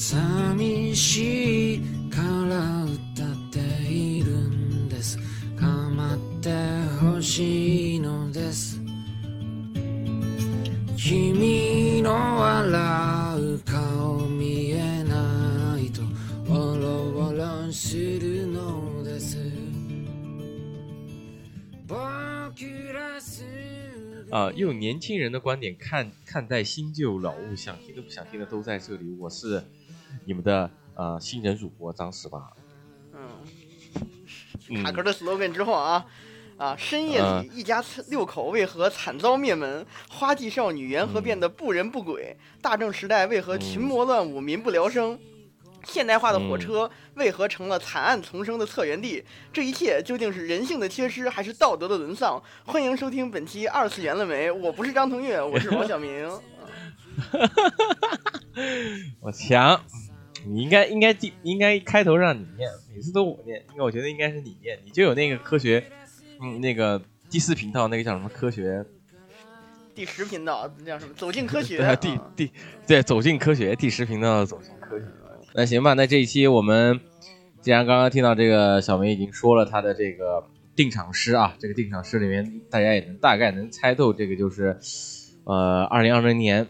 寂しいから歌っているんです構ってほしいのです君の笑う顔見えないとおろおろするのです僕らす啊、用年轻人的观点看看待新旧老物，想听的不想听的都在这里。我是 你们的呃新人主播张十八。嗯，嗯卡壳的 slogan 之后啊。啊！深夜啊里，一家六口为何惨遭灭门？花季少女缘何嗯变得不人不鬼？大正时代为何群魔乱舞、民不聊生？现代化的火车嗯为何成了惨案丛生的策源地？这一切究竟是人性的缺失，还是道德的沦丧？欢迎收听本期《二次元了没》，我不是张腾岳，我是王小明。我强，你应该应该第应该开头让你念，每次都我念，因为我觉得应该是你念，你就有那个科学，嗯，那个第四频道那个叫什么科学？第十频道叫什么？走进科学。对啊，第啊第对走进科学第十频道走进科学。那行吧，那这一期我们既然刚刚听到这个小梅已经说了她的这个定场诗啊，这个定场诗里面大家也能大概能猜透，这个就是呃二零二零年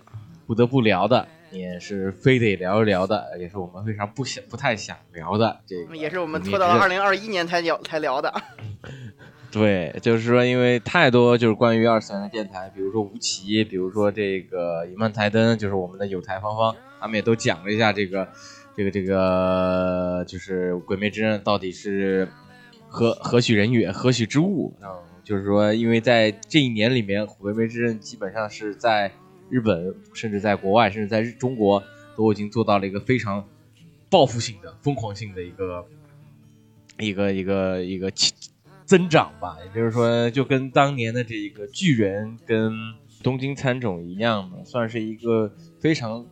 不得不聊的，也是非得聊一聊的，也是我们非常不想不太想聊的这个，也是我们拖到了二零二一年才聊才聊的。对，就是说，因为太多就是关于二次元的电台，比如说吴奇，比如说这个一曼台灯，就是我们的有台芳芳，他们也都讲了一下这个，这个这个，就是《鬼灭之刃》到底是何何许人也，何许之物？嗯，就是说，因为在这一年里面，《鬼灭之刃》基本上是在日本，甚至在国外，甚至在日中国，都已经做到了一个非常报复性的、疯狂性的一个一个一个一个增长吧，也就是说，就跟当年的这一个巨人跟东京喰种一样的，算是一个非常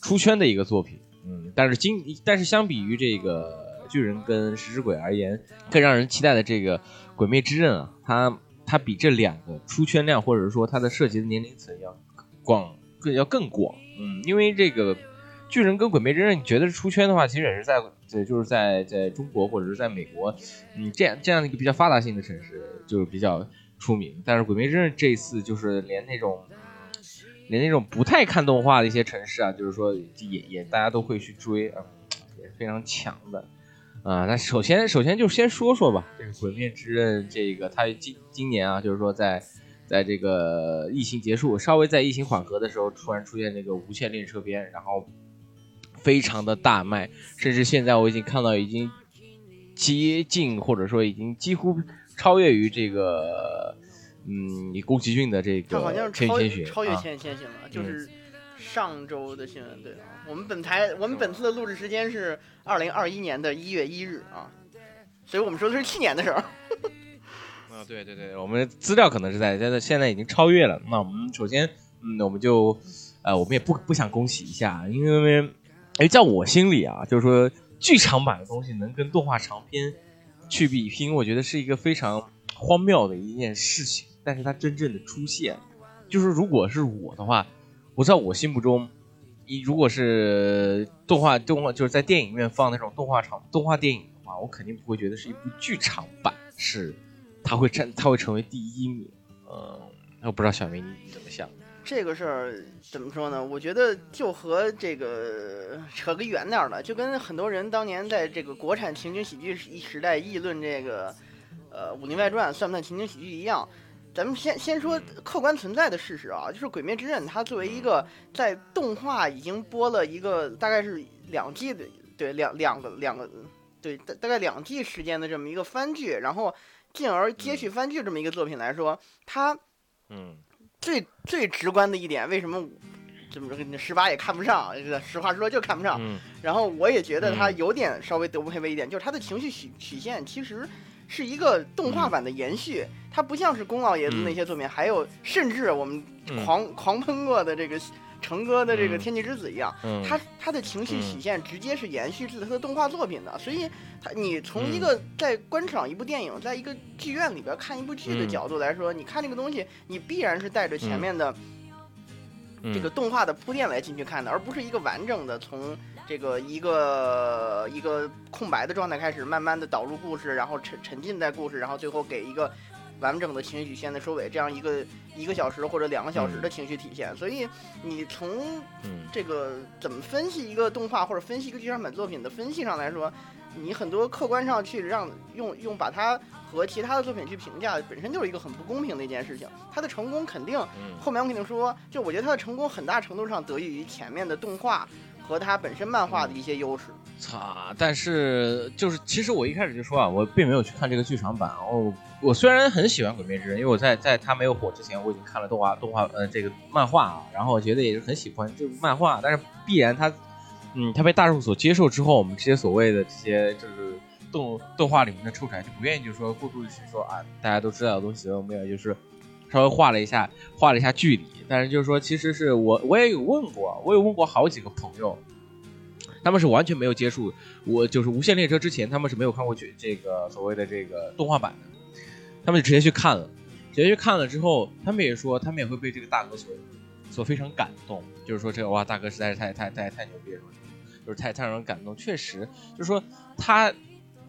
出圈的一个作品。嗯，但是今但是相比于这个巨人跟食尸鬼而言，更让人期待的这个《鬼灭之刃》啊，它它比这两个出圈量或者说它的涉及的年龄层要广更要更广。嗯，因为这个巨人跟鬼灭之刃，你觉得是出圈的话，其实也是在对，就是在在中国或者是在美国，嗯，这样这样一个比较发达性的城市就是比较出名。但是鬼灭之刃这一次就是连那种连那种不太看动画的一些城市啊，就是说也也大家都会去追啊、也是非常强的。啊、那首先首先就先说说吧，这个《鬼灭之刃》这个它今今年啊，就是说在在这个疫情结束，稍微在疫情缓和的时候，突然出现这个无限列车篇，然后非常的大卖，甚至现在我已经看到已经接近或者说已经几乎超越于这个嗯宫崎骏的这个千与千寻超越啊千与千寻了，就是上周的新闻。对啊，我们本台我们本次的录制时间是二零二一年的一月一日啊，所以我们说的是去年的事儿。啊，对对对，我们资料可能是在现在现在已经超越了。那我们首先，嗯，我们就，呃，我们也不不想恭喜一下，因为，哎，在我心里啊，就是说剧场版的东西能跟动画长篇去比拼，我觉得是一个非常荒谬的一件事情。但是它真正的出现，就是如果是我的话，我在我心目中，你如果是动画动画就是在电影院放那种动画长动画电影的话，我肯定不会觉得是一部剧场版，是它会占他会成为第一名。嗯，我不知道小明你怎么想？这个事儿怎么说呢？我觉得就和这个扯个远点儿的，就跟很多人当年在这个国产情景喜剧时时代议论这个，呃，《武林外传》算不算情景喜剧一样。咱们先先说客观存在的事实啊，就是《鬼灭之刃》它作为一个在动画已经播了一个大概是两季的，对两两个两个对大大概两季时间的这么一个番剧，然后进而接续番剧这么一个作品来说，它嗯。最最直观的一点，为什么怎么说你十八也看不上？这个实话说就看不上。嗯。然后我也觉得他嗯。有点稍微德不配位一点，就是他的情绪曲曲线其实是一个动画版的延续，它不像是宫老爷子那些作品，还有甚至我们嗯。狂、狂喷过的这个成哥的这个嗯《天气之子》一样，嗯，他他的情绪曲线直接是延续自他的动画作品的，所以他你从一嗯。个在观赏一部电影，在一个剧院里边看一部剧的嗯。角度来说，你看这个东西，你必然是带着前面的嗯。这个动画的铺垫来进去看的，而不是一个完整的从这个一个一个空白的状态开始，慢慢的导入故事，然后沉沉浸在故事，然后最后给一个完整的情绪曲线的收尾，这样一个一个小时或者两个小时的情绪体现。所以你从嗯。这个怎么分析一个动画或者分析一个剧场版作品的分析上来说，你很多客观上去让用用把它和其他的作品去评价，本身就是一个很不公平的一件事情。它的成功肯定嗯后面我肯定说，就我觉得它的成功很大程度上得益于前面的动画和它本身漫画的一些优势。操！但是就是，其实我一开始就说啊，我并没有去看这个剧场版。哦，我虽然很喜欢《鬼灭之刃》，因为我在在它没有火之前，我已经看了动画动画呃这个漫画啊，然后我觉得也是很喜欢这个漫画，但是必然它嗯它被大众所接受之后，我们这些所谓的这些就是动动画里面的臭柴就不愿意就是说过度去说啊，大家都知道的东西，我们也就是稍微画了一下画了一下距离，但是就是说其实是我我也有问过，我有问过好几个朋友。他们是完全没有接触，我就是《无限列车》之前，他们是没有看过这这个所谓的这个动画版的，他们就直接去看了，直接去看了之后，他们也说，他们也会被这个大哥所所非常感动，就是说这个哇，大哥实在是太太太太牛逼了，就是太太让人感动。确实，就是说他，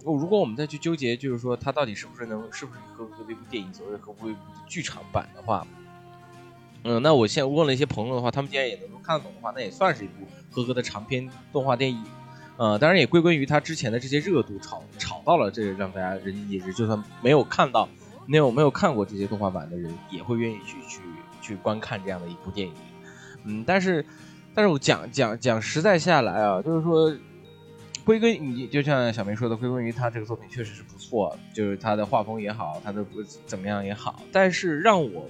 如果我们再去纠结，就是说他到底是不是能是不是合格的一部电影，所谓合格的剧场版的话，嗯，那我现在问了一些朋友的话，他们既然也能够看得懂的话，那也算是一部合格的长篇动画电影。呃，当然也归功于他之前的这些热度炒炒到了这让大家人尽皆知，就算没有看到、没有没有看过这些动画版的人，也会愿意去去去观看这样的一部电影。嗯，但是但是我讲讲讲实在下来啊，就是说归根你就像小梅说的，归根于他这个作品确实是不错，就是他的画风也好，他的怎么样也好，但是让我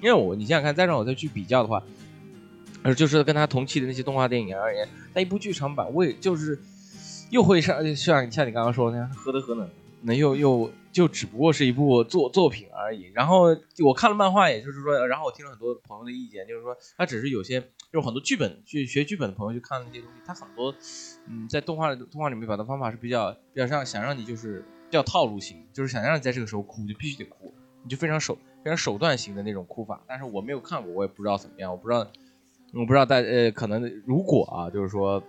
因为我你想想看，再让我再去比较的话，呃，就是跟他同期的那些动画电影而言，那一部剧场版，我也就是又会上像像你刚刚说的那样，何德何能？那又又就只不过是一部作作品而已。然后我看了漫画，也就是说，然后我听了很多朋友的意见，就是说他只是有些有很多剧本去学剧本的朋友去看那些东西，他很多嗯在动画动画里面表达方法是比较比较让想让你就是比较套路型，就是想让你在这个时候哭就必须得哭，你就非常手非常手段型的那种哭法。但是我没有看过，我也不知道怎么样，我不知道我不知道大呃可能如果啊就是说。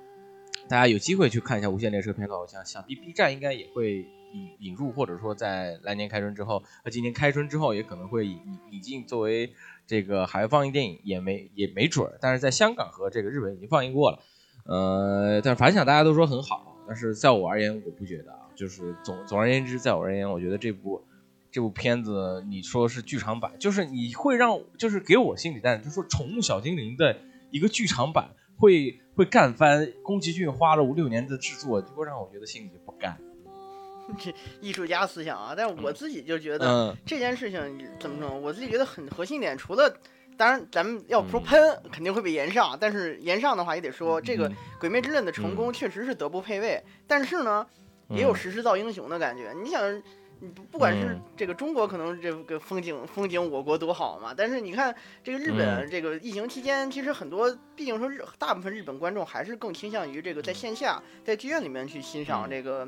大家有机会去看一下《无限列车》片段，我想想必 B 站应该也会引引入，或者说在来年开春之后，和今年开春之后也可能会引引进作为这个海外放映电影，也没也没准儿。但是在香港和这个日本已经放映过了，呃，但反响大家都说很好，但是在我而言，我不觉得啊。就是总总而言之，在我而言，我觉得这部这部片子，你说是剧场版，就是你会让就是给我心理但就是说《宠物小精灵》的一个剧场版。会会干翻宫崎骏花了五六年的制作，就会让我觉得心里就不干。这艺术家思想啊，但是我自己就觉得、嗯、这件事情怎么说？我自己觉得很核心点，除了当然咱们要说嗯。喷，肯定会被延上，但是延上的话也得说，这个《嗯鬼灭之刃》的成功确实是德不配位，但是呢，也有时势造英雄的感觉。你想。你不不管是嗯。这个中国可能这个风景风景我国多好嘛，但是你看这个日本嗯。这个疫情期间，其实很多毕竟说日大部分日本观众还是更倾向于这个在线下在剧院里面去欣赏嗯。这个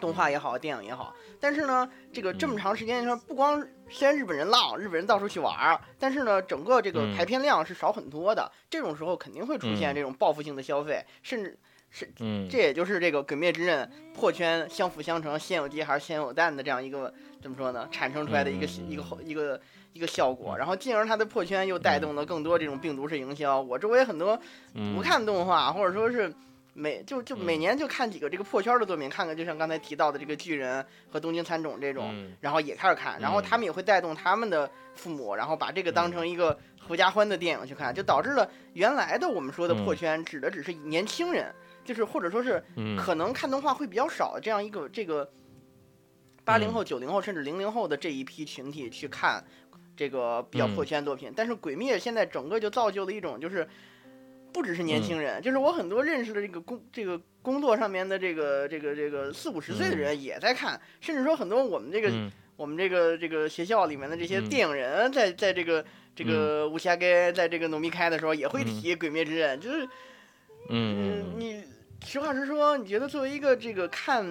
动画也好，电影也好。但是呢，这个这么长时间，你说不光虽然日本人浪，日本人到处去玩儿，但是呢，整个这个嗯排片量是少很多的。这种时候肯定会出现嗯这种报复性的消费，甚至是嗯，这也就是这个《鬼灭之刃》破圈相辅相成，先有鸡还是先有蛋的这样一个怎么说呢？产生出来的一个、嗯一个一个一个效果，然后进而它的破圈又带动了更多这种病毒式营销。我周围很多嗯不看动画，或者说是每就就嗯。每年就看几个这个破圈的作品，看看就像刚才提到的这个巨人和东京喰种这种，嗯然后也开始看，然后他们也会带动他们的父母，然后把这个当成一个合家欢的电影去看，就导致了原来的我们说的破圈指的只是年轻人。就是或者说是嗯。可能看动画会比较少这样一个这个八零后、九零后甚至零零后的这一批群体去看这个比较破圈作品，但是《鬼灭》现在整个就造就了一种就是不只是年轻人，就是我很多认识的这个工这个工作上面的这个这个这个四五十岁的人也在看，甚至说很多我们这个、嗯。我们这个这个学校里面的这些嗯。电影人在在这个这个武侠街在这个农民开的时候也会提《鬼灭之刃》，就是嗯。嗯你。实话实说，你觉得作为一个这个看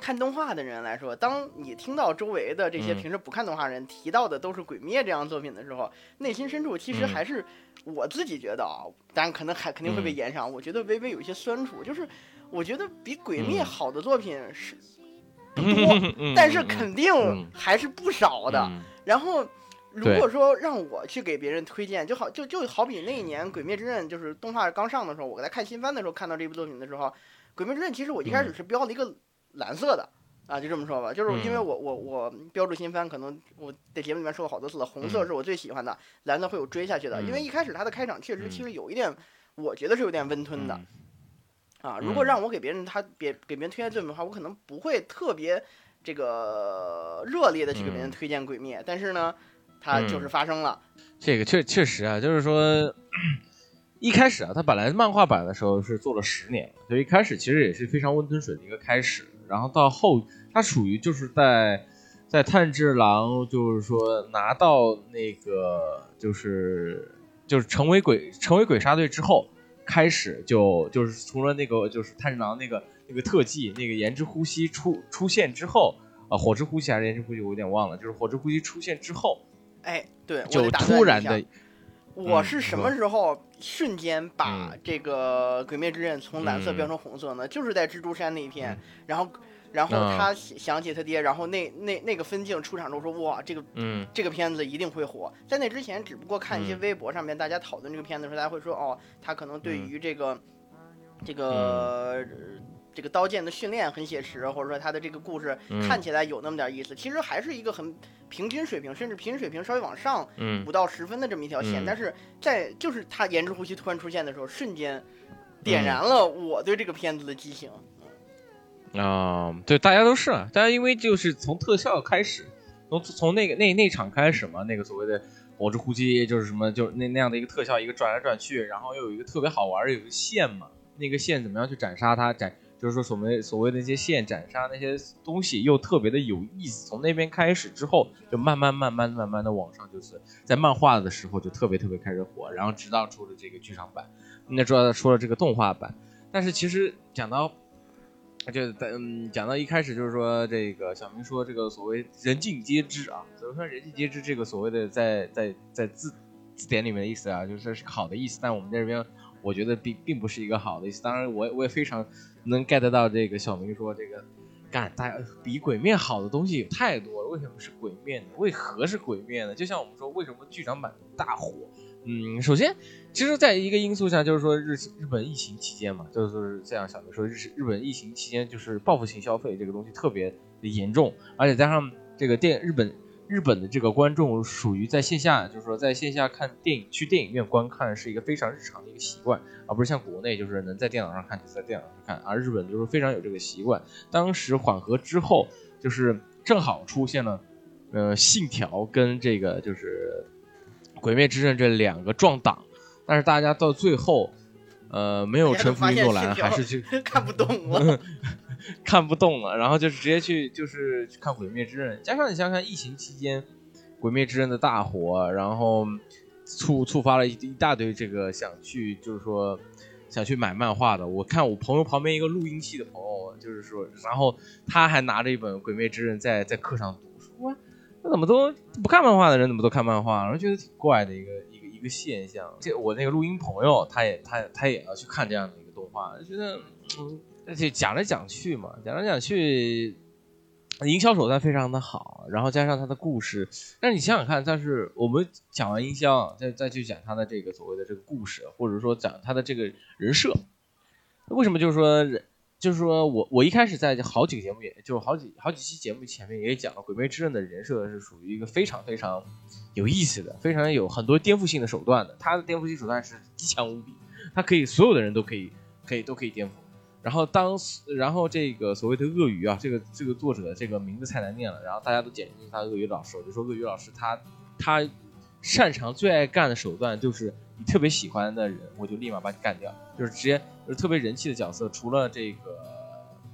看动画的人来说，当你听到周围的这些嗯。平时不看动画人提到的都是《鬼灭》这样作品的时候，内心深处其实嗯。还是我自己觉得啊，当然可能还肯定会被嗯。延上，我觉得微微有一些酸楚，就是我觉得比《鬼灭》嗯好的作品是 不多，嗯但是肯定嗯。还是不少的。嗯。然后，如果说让我去给别人推荐，就好就就好比那一年《鬼灭之刃》就是动画刚上的时候，我在看新番的时候看到这部作品的时候，《鬼灭之刃》其实我一开始是标了一个蓝色的。啊，就这么说吧，就是因为嗯。我我我标注新番，可能我在节目里面说过好多次了，红色嗯。是我最喜欢的，蓝色会有追下去的，因为嗯。一开始它的开场确实嗯。其实有一点，我觉得是有点温吞的，嗯。啊，如果嗯让我给别人他别给别人推荐作品的话，我可能不会特别这个热烈的去给别人嗯。推荐《鬼灭》，但是呢，它就是嗯发生了。这个确确实啊，就是说，一开始啊，它本来漫画版的时候是做了十年，所以一开始其实也是非常温吞水的一个开始。然后到后，他属于就是在在炭治郎就是说拿到那个就是就是成为鬼成为鬼杀队之后，开始就就是除了那个就是炭治郎那个那个特技那个炎之呼吸出出现之后啊、火之呼吸还是炎之呼吸我有点忘了，就是火之呼吸出现之后，哎，对，就突然的。嗯我是什么时候瞬间把嗯。这个《鬼灭之刃》从蓝色嗯。变成红色呢？就是在蜘蛛山那一片，然后，然后啊。他想想起他爹，然后那那那个分镜出场之后说，哇，这个嗯。这个片子一定会火。在那之前，只不过看一些嗯。微博上面大家讨论这个片子的时候，大家会说，哦，他可能对嗯。于这个、这个、呃这个刀剑的训练很写实，或者说他的这个故事嗯看起来有那么点意思。其实还是一个很平均水平，甚至平均水平稍微往上嗯五到十分的这么一条线。嗯但是在就是他颜值呼吸突然出现的时候，瞬间点嗯燃了我对这个片子的激情。啊、对，大家都是啊，大家因为就是从特效开始，从从那个那那场开始嘛，那个所谓的火之呼吸就是什么，就是那那样的一个特效，一个转来转去，然后又有一个特别好玩儿，有一个线嘛，那个线怎么样去斩杀它，斩就是说所谓所谓的那些线斩杀那些东西又特别的有意思。从那边开始之后，就慢慢慢慢慢慢的往上，就是在漫画的时候就特别特别开始火，然后直到出了这个剧场版，那主要出了这个动画版。但是其实讲到就嗯，讲到一开始就是说，这个小明说这个所谓人尽皆知啊，怎么说人尽皆知这个所谓的在在在字字典里面的意思啊，就是是好的意思，但我们这边我觉得并并不是一个好的意思。当然我，也我也非常能 get 到这个小明说这个，干大家比鬼面好的东西有太多了，为什么是鬼面呢？为何是鬼面呢？就像我们说，为什么剧场版大火？嗯，首先，其实，在一个因素下，就是说日日本疫情期间嘛，就是这样小明说，日日本疫情期间就是报复性消费这个东西特别的严重，而且加上这个电日本日本的这个观众属于在线下，就是说在线下看电影去电影院观看是一个非常日常的一个习惯，而不是像国内就是能在电脑上看就在电脑上看，而日本就是非常有这个习惯。当时缓和之后，就是正好出现了，呃，信条跟这个就是。鬼灭之刃这两个撞档，但是大家到最后，呃，没有臣服于诺兰，还是去 看不懂了。看不动了，然后就是直接去就是去看鬼灭之刃。加上你想想，疫情期间鬼灭之刃的大火，然后触触发了一一大堆这个想去就是说想去买漫画的。我看我朋友旁边一个录音系的朋友，就是说，然后他还拿着一本鬼灭之刃在在课上读，说那怎么都不看漫画的人怎么都看漫画，然后觉得挺怪的一个一个一个现象。这我那个录音朋友，他也他他也要去看这样的一个动画，觉得嗯，而且讲来讲去嘛，讲来讲去，营销手段非常的好，然后加上他的故事，但是你想想看，但是我们讲完营销，再再去讲他的这个所谓的这个故事，或者说讲他的这个人设，为什么就是说人？就是说我我一开始在好几个节目也，就好几好几期节目前面也讲了，《鬼魅之刃》的人设是属于一个非常非常有意思的，非常有很多颠覆性的手段的。他的颠覆性手段是极强无比，他可以所有的人都可以可以都可以颠覆。然后当然后这个所谓的鳄鱼啊，这个这个作者这个名字太难念了，然后大家都简称他鳄鱼老师，我就说鳄鱼老师他他擅长最爱干的手段就是你特别喜欢的人，我就立马把你干掉，就是直接就是特别人气的角色，除了这个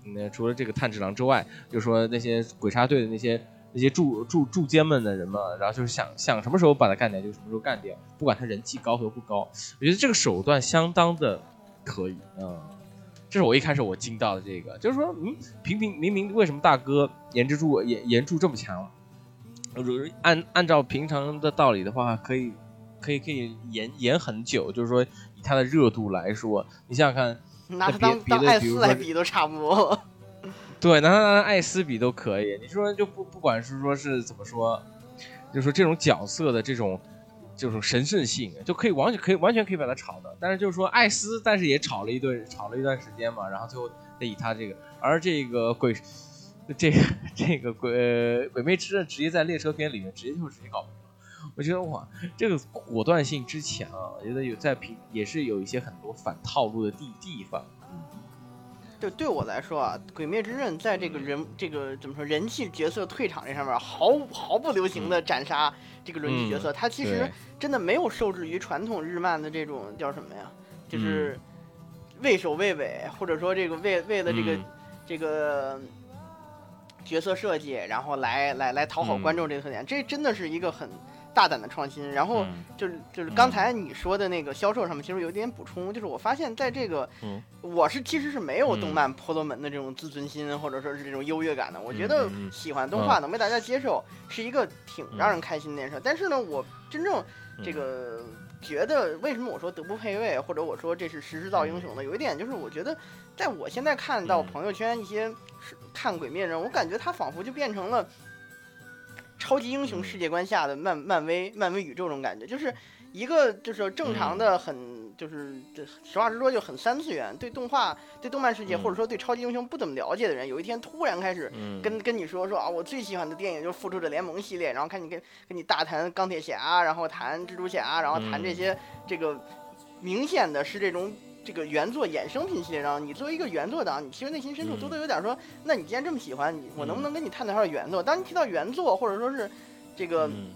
嗯除了这个炭治郎之外，就说那些鬼杀队的那些那些驻驻驻监们的人嘛，然后就是想想什么时候把他干掉就什么时候干掉，不管他人气高和不高，我觉得这个手段相当的可以。嗯这是我一开始我惊到的这个，就是说，嗯，平平明明为什么大哥颜值柱颜颜柱这么强？如按按照平常的道理的话，可以可以可以延延很久，就是说以他的热度来说，你想想看，拿他别当当艾别的比如说斯来比都差不多。对，拿他当艾斯比都可以。你说就不不管是说是怎么说，就是说这种角色的这种这种神圣性，就可以完全可以完全可以把它炒的。但是就是说艾斯，但是也炒了一顿，炒了一段时间嘛，然后最后再以他这个，而这个鬼。这个这个鬼鬼魅之刃直接在列车篇里面直接就直接搞定了，我觉得哇，这个果断性之强啊，我觉得有在平也是有一些很多反套路的地地方。就对我来说啊，《鬼灭之刃》在这个人这个怎么说人气角色退场这上面毫毫不留情的斩杀这个人气角色，他其实真的没有受制于传统日漫的这种叫什么呀？就是畏首畏尾，或者说这个为为了这个、嗯这个角色设计，然后来来来讨好嗯观众这个特点，这真的是一个很大胆的创新。然后嗯就是就是刚才你说的那个销售上面，其实有一点补充，就是我发现在这个，嗯我是其实是没有嗯动漫婆罗门的这种自尊心，或者说是这种优越感的。我觉得喜欢动画能被大家接受，是一个挺让人开心的事儿。但是呢，我真正这个觉得，为什么我说德不配位，或者我说这是时势造英雄呢？有一点就是，我觉得在我现在看到嗯朋友圈一些是看鬼灭人，我感觉他仿佛就变成了。超级英雄世界观下的漫漫威漫威宇宙这种感觉，就是一个就是正常的很就是这实话实说就很三次元，对动画对动漫世界嗯或者说对超级英雄不怎么了解的人，有一天突然开始嗯。跟跟你说说啊，我最喜欢的电影就是复仇者联盟系列，然后看你跟跟你大谈钢铁侠，然后谈蜘蛛侠，然后谈这嗯。些这个明显的是这种。这个原作衍生品系列上，你作为一个原作党，你其实内心深处嗯多多有点说，那你既然这么喜欢，你我能不能跟你探讨一下原作？当你提到原作，或者说是这个嗯。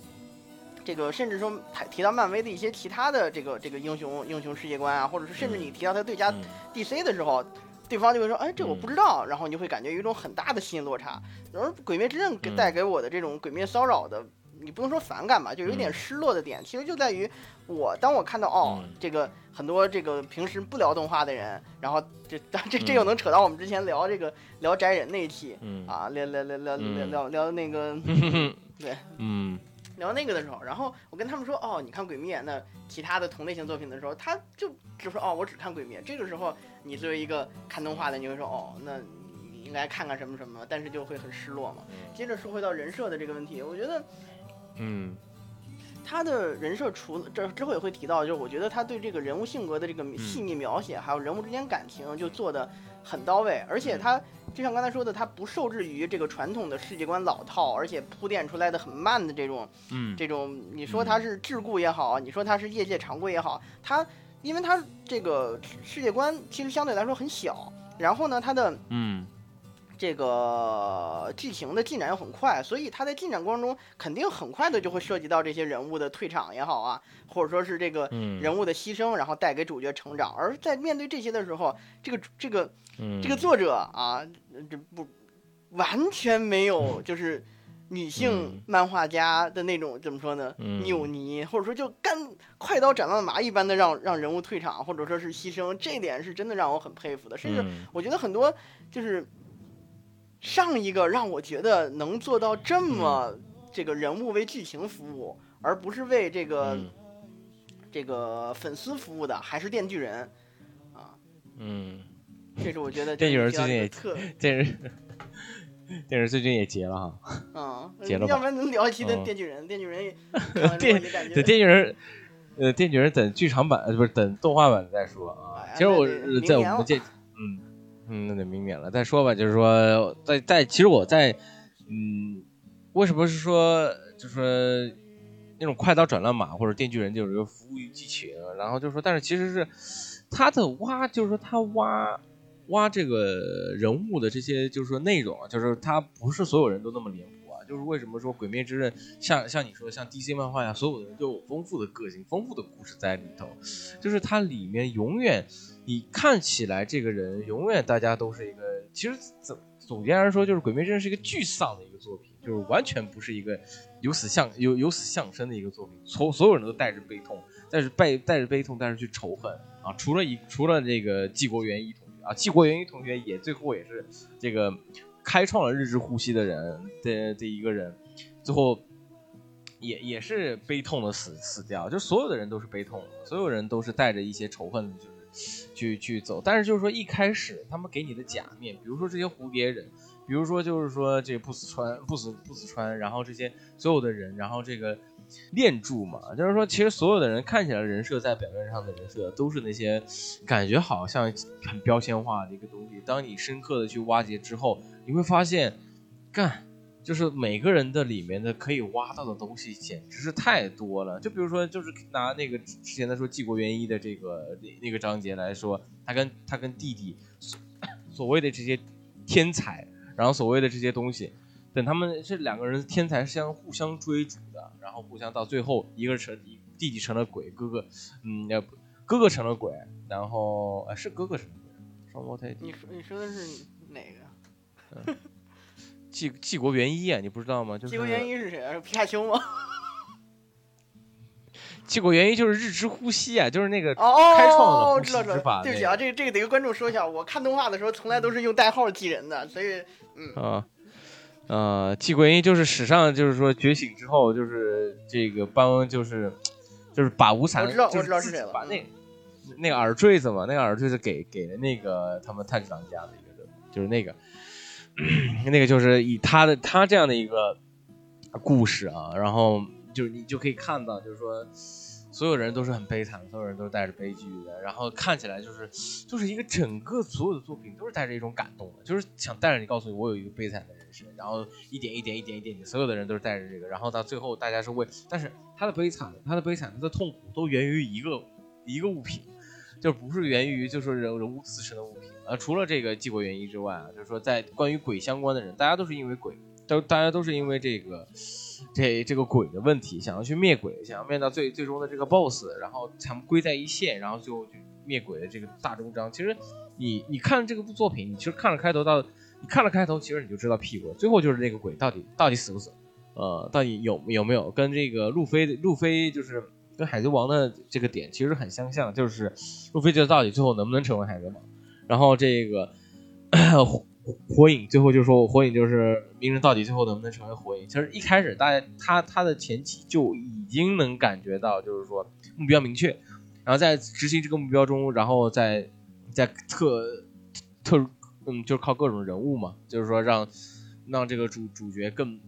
这个，甚至说提提到漫威的一些其他的这个这个英雄英雄世界观啊，或者是甚至你提到他对家嗯。DC 的时候，对方就会说，哎，这我嗯。不知道，然后你就会感觉有一种很大的心理落差。而《鬼灭之刃》给嗯。带给我的这种鬼灭骚扰的，你不能说反感吧，就有一点嗯失落的点，其实就在于我当我看到哦嗯，这个很多这个平时不聊动画的人，然后这 这这嗯又能扯到我们之前聊这个聊宅人那一期嗯啊，聊聊聊聊聊嗯聊聊那个。对 嗯聊那个的时候，然后我跟他们说，哦，你看《鬼灭》，那其他的同类型作品的时候，他就只说，哦，我只看《鬼灭》。这个时候，你作为一个看动画的，你会说，哦，那你应该看看什么什么，但是就会很失落嘛。接着说回到人设的这个问题，我觉得嗯。他的人设除了这之后也会提到，就是我觉得他对这个人物性格的这个细腻描写，还有人物之间感情就做的很到位，而且他就像刚才说的，他不受制于这个传统的世界观老套，而且铺垫出来的很慢的这种嗯。这种你说他是桎梏也好，你说他是业界常规也好，他因为他这个世界观其实相对来说很小，然后呢，他的嗯这个剧情的进展又很快，所以它在进展过程中肯定很快的就会涉及到这些人物的退场也好啊，或者说是这个嗯人物的牺牲，然后带给主角成长。而在面对这些的时候，这个这个嗯这个作者啊，这不完全没有就是女性嗯漫画家的那种怎么说呢？嗯扭捏，或者说就干快刀斩乱麻一般的让让人物退场，或者说是牺牲，这点是真的让我很佩服的。甚至嗯我觉得很多就是上一个让我觉得能做到这么这个人物为剧情服务，而不是为这个、嗯这个粉丝服务的，还是电锯人啊。嗯，这是我觉得 电锯人最近也特电视电视最近也结了哈，嗯，结了要不然能聊一期的嗯电锯人，电锯人电对电锯人，呃，电锯人等剧场版呃不是等动画版再说啊。哎其实我在我们这，嗯，那得明年了再说吧。就是说，在在其实我在嗯，为什么是说就是说那种快刀斩乱麻或者电锯人就是一个服务于剧情，然后就是说，但是其实是他的挖，就是说他挖。挖这个人物的这些，就是说内容，就是他不是所有人都那么脸谱。就是为什么说《鬼灭之刃》像像你说像 DC 漫画呀，所有的人都有丰富的个性、丰富的故事在里头，就是它里面永远你看起来这个人永远大家都是一个，其实总总结来说，就是《鬼灭之刃》是一个巨丧的一个作品，就是完全不是一个有死相有有死相生的一个作品，所所有人都带着悲痛，带着背带着悲痛，但是去仇恨啊。除了一除了这个纪国元一同学啊。纪国元一同学也最后也是这个开创了日之呼吸的人的这一个人，最后也也是悲痛的死死掉。就所有的人都是悲痛的，所有人都是带着一些仇恨，就是去去走。但是就是说一开始他们给你的假面，比如说这些蝴蝶人。比如说，就是说这不死川、不死不死川，然后这些所有的人，然后这个炼柱嘛，就是说，其实所有的人看起来人设在表面上的人设都是那些感觉好像很标签化的一个东西。当你深刻的去挖掘之后，你会发现，干，就是每个人的里面的可以挖到的东西简直是太多了。就比如说，就是拿那个之前的说纪国元一的这个那个章节来说，他跟他跟弟弟所 所谓的这些天才。然后所谓的这些东西，等他们这两个人天才是相互相追逐的，然后互相到最后，一个成弟弟成了鬼，哥哥，嗯，要不哥哥成了鬼，然后呃是哥哥成了鬼，双胞胎。你说你说的是哪个？纪纪国元一啊，你不知道吗？就是纪国元一是谁啊？是皮卡丘吗？纪国元一就是日之呼吸啊，就是那个哦，开创的呼知道知道。法。对不起啊，这个这个得跟观众说一下，我看动画的时候从来都是用代号记人的，所以嗯啊呃，季国英就是史上就是说觉醒之后就是这个帮就是 就是把无惨，我知道我知道是谁了，把那那个耳坠子嘛，那个耳坠子给给了那个他们太子郎家的一个，就是那个 那个就是以他的他这样的一个故事啊，然后就是你就可以看到就是说。所有人都是很悲惨，所有人都是带着悲剧的，然后看起来就是，就是一个整个所有的作品都是带着一种感动的，就是想带着你告诉你我有一个悲惨的人生，然后一点一点一点一点，所有的人都是带着这个，然后到最后大家是为，但是他的悲惨，他的悲惨，他的痛苦都源于一个一个物品，就不是源于就是人人物自身的物品，呃，除了这个纪国原因之外啊，就是说在关于鬼相关的人，大家都是因为鬼。都大家都是因为这个，这这个鬼的问题，想要去灭鬼，想要灭到最最终的这个 boss，然后他们归在一线，然后最后就灭鬼的这个大终章。其实你你看这个部作品，你其实看了开头到你看了开头，其实你就知道屁股，最后就是那个鬼到底到底死不死，呃，到底有有没有跟这个路飞路飞就是跟海贼王的这个点其实很相像，就是路飞就到底最后能不能成为海贼王，然后这个。火影最后就说我，火影就是鸣人到底最后能不能成为火影？其实一开始大家他他的前期就已经能感觉到，就是说目标明确，然后在执行这个目标中，然后在在特特嗯，就是靠各种人物嘛，就是说让让这个主主角更。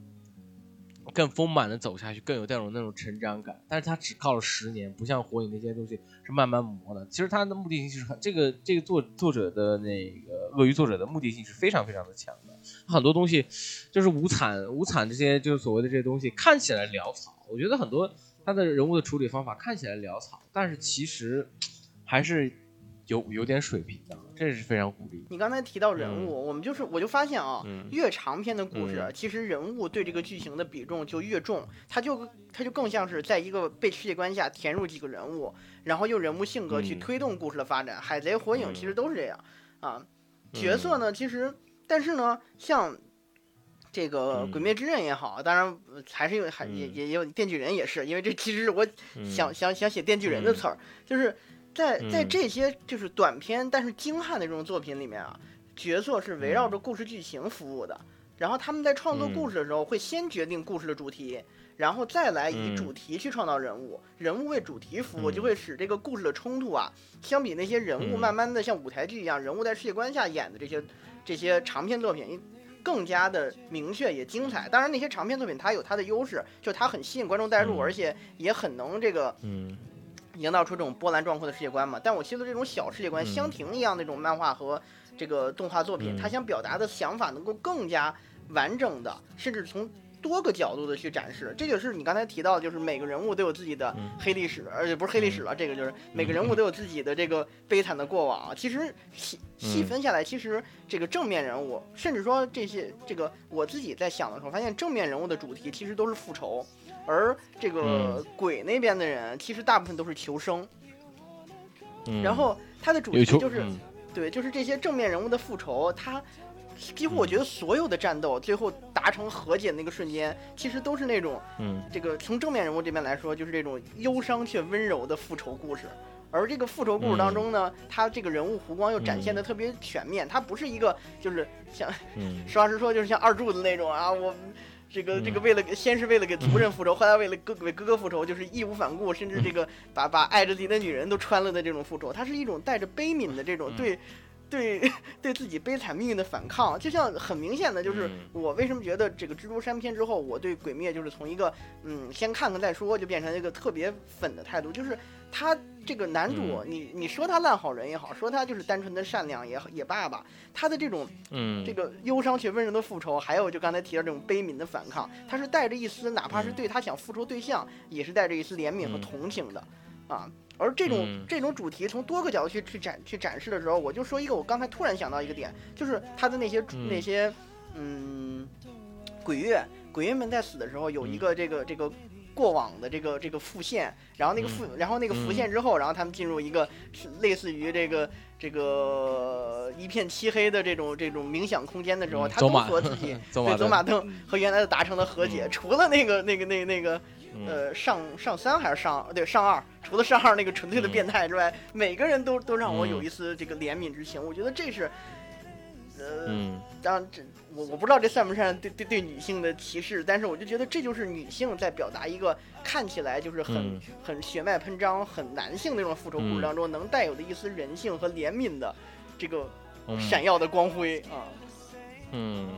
更丰满的走下去，更有那种那种成长感。但是他只靠了十年，不像火影那些东西是慢慢磨的。其实他的目的性是很这个这个作作者的那个鳄鱼作者的目的性是非常非常的强的。很多东西就是无惨无惨这些就是所谓的这些东西看起来潦草，我觉得很多他的人物的处理方法看起来潦草，但是其实还是。有有点水平的，这是非常鼓励。你刚才提到人物，我们就是我就发现啊，越长篇的故事，其实人物对这个剧情的比重就越重，它就它就更像是在一个被世界观下填入几个人物，然后用人物性格去推动故事的发展。海贼、火影其实都是这样啊。角色呢，其实但是呢，像这个鬼灭之刃也好，当然还是有还也也有电锯人也是，因为这其实是我想想想写电锯人的词儿，就是。在在这些就是短篇但是精悍的这种作品里面啊，角色是围绕着故事剧情服务的。然后他们在创作故事的时候，会先决定故事的主题，然后再来以主题去创造人物，人物为主题服务，就会使这个故事的冲突啊，相比那些人物慢慢的像舞台剧一样，人物在世界观下演的这些这些长篇作品，更加的明确也精彩。当然，那些长篇作品它有它的优势，就它很吸引观众代入，而且也很能这个嗯。营造出这种波澜壮阔的世界观嘛？但我记得这种小世界观，香亭一样那种漫画和这个动画作品，它想表达的想法能够更加完整的，甚至从多个角度的去展示。这就是你刚才提到，就是每个人物都有自己的黑历史，而且不是黑历史了，这个就是每个人物都有自己的这个悲惨的过往。其实细细分下来，其实这个正面人物，甚至说这些这个我自己在想的时候，发现正面人物的主题其实都是复仇。而这个鬼那边的人，其实大部分都是求生。然后他的主题就是，对，就是这些正面人物的复仇。他几乎我觉得所有的战斗最后达成和解那个瞬间，其实都是那种，嗯，这个从正面人物这边来说，就是这种忧伤却温柔的复仇故事。而这个复仇故事当中呢，他这个人物弧光又展现的特别全面，他不是一个就是像嗯实话实说，就是像二柱子那种啊，我这个这个嗯。为了先是为了给族人复仇，后来为了哥为哥哥复仇，就是义无反顾，甚至这个把把爱着自己的女人都穿了的这种复仇，它是一种带着悲悯的这种嗯。对。对 对自己悲惨命运的反抗，就像很明显的，就是嗯。我为什么觉得这个蜘蛛山篇之后，我对鬼灭就是从一个嗯先看看再说，就变成一个特别粉的态度，就是他这个男主，嗯。你你说他烂好人也好，说他就是单纯的善良也也罢吧，他的这种嗯。这个忧伤却温柔的复仇，还有就刚才提到这种悲悯的反抗，他是带着一丝，哪怕是嗯对他想复仇对象，也是带着一丝怜悯和嗯。同情的，啊。而这种、嗯。这种主题从多个角度去去展去展示的时候，我就说一个我刚才突然想到一个点，就是他的那些、嗯。那些嗯鬼月鬼月们在死的时候有一嗯。个这个这个过往的这个这个复现，然后那个复、然后那个复现之后，然后他们进入一个类似于这个这个一片漆黑的这种这种冥想空间的时候，他都嗯走马说自己对 走马灯灯和原来的达成了和解，嗯。除了那个那个那那个嗯。呃上上三还是上对上二，除了上二那个纯粹的嗯。变态之外，每个人都都让我嗯。有一丝这个怜悯之情。我觉得这是，呃，嗯。当然这我我不知道这算不算对对对女性的歧视，但是我就觉得这就是女性在表达一个看起来就是很、嗯。很血脉喷张、很男性那种复仇故事嗯。当中能带有的一丝人性和怜悯的这个嗯。闪耀的光辉啊。嗯，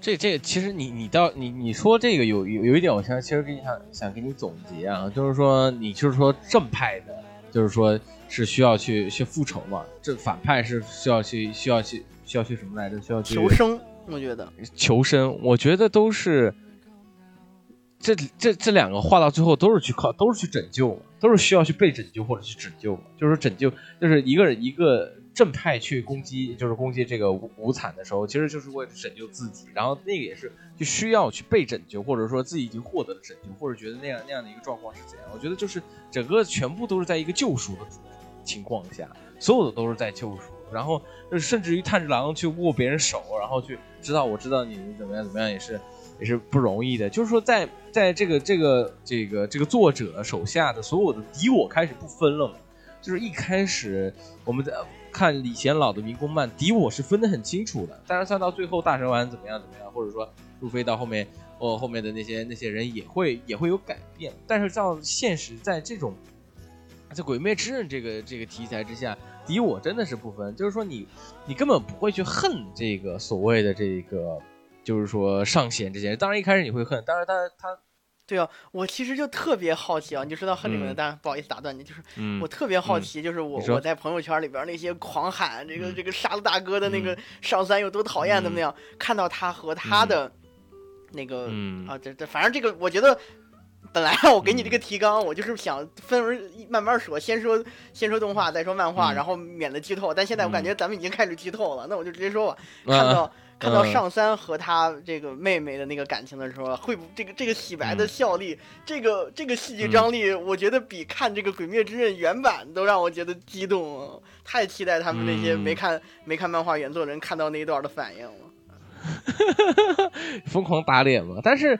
这这其实你你到你你说这个有有有一点，我想其实给你想想给你总结啊，就是说你就是说正派的，就是说是需要去去复仇嘛，这反派是需要去需要去需要去什么来着？需要去求生，我觉得求生，我觉得都是这这这两个画到最后都是去靠，都是去拯救，都是需要去被拯救或者去拯救。就是拯救，就是一个人一个正派去攻击，就是攻击这个无无惨的时候，其实就是为了拯救自己，然后那个也是就需要去被拯救，或者说自己已经获得了拯救，或者觉得那样那样的一个状况是怎样。我觉得就是整个全部都是在一个救赎的情况下，所有的都是在救赎。然后甚至于炭治郎去握别人手，然后去知道我知道你怎么样怎么样也是也是不容易的。就是说在在这个这个这个这个作者手下的所有的敌我开始不分了嘛，就是一开始我们在看李贤老的民工漫，敌我是分得很清楚的。但是算到最后大蛇丸怎么样怎么样，或者说路飞到后面哦后面的那些那些人也会也会有改变。但是到现实在这种在《鬼灭之刃》这个这个题材之下，敌我真的是不分，就是说你你根本不会去恨这个所谓的这个，就是说上弦这些人。当然一开始你会恨，但是他他对啊，我其实就特别好奇啊，你就说到恨这个，嗯。当然不好意思打断你，就是嗯我特别好奇，就是我我在朋友圈里边那些狂喊这个嗯这个杀了大哥的那个嗯上三有多讨厌嗯怎么样，看到他和他的那个嗯。啊，这这反正这个我觉得。本来啊我给你这个嗯提纲，我就是想分为慢慢说，先说先说动画，再说漫画，嗯然后免得剧透。但现在我感觉咱们已经开始剧透了，那我就直接说吧。啊看到看到嗯上三和他这个妹妹的那个感情的时候，会不这个这个洗白的嗯效力，这个这个戏剧张力，我觉得比看这个《鬼灭之刃》原版都让我觉得激动啊！太期待他们那些嗯没看、没看漫画原作人看到那一段的反应了。疯狂打脸嘛。但是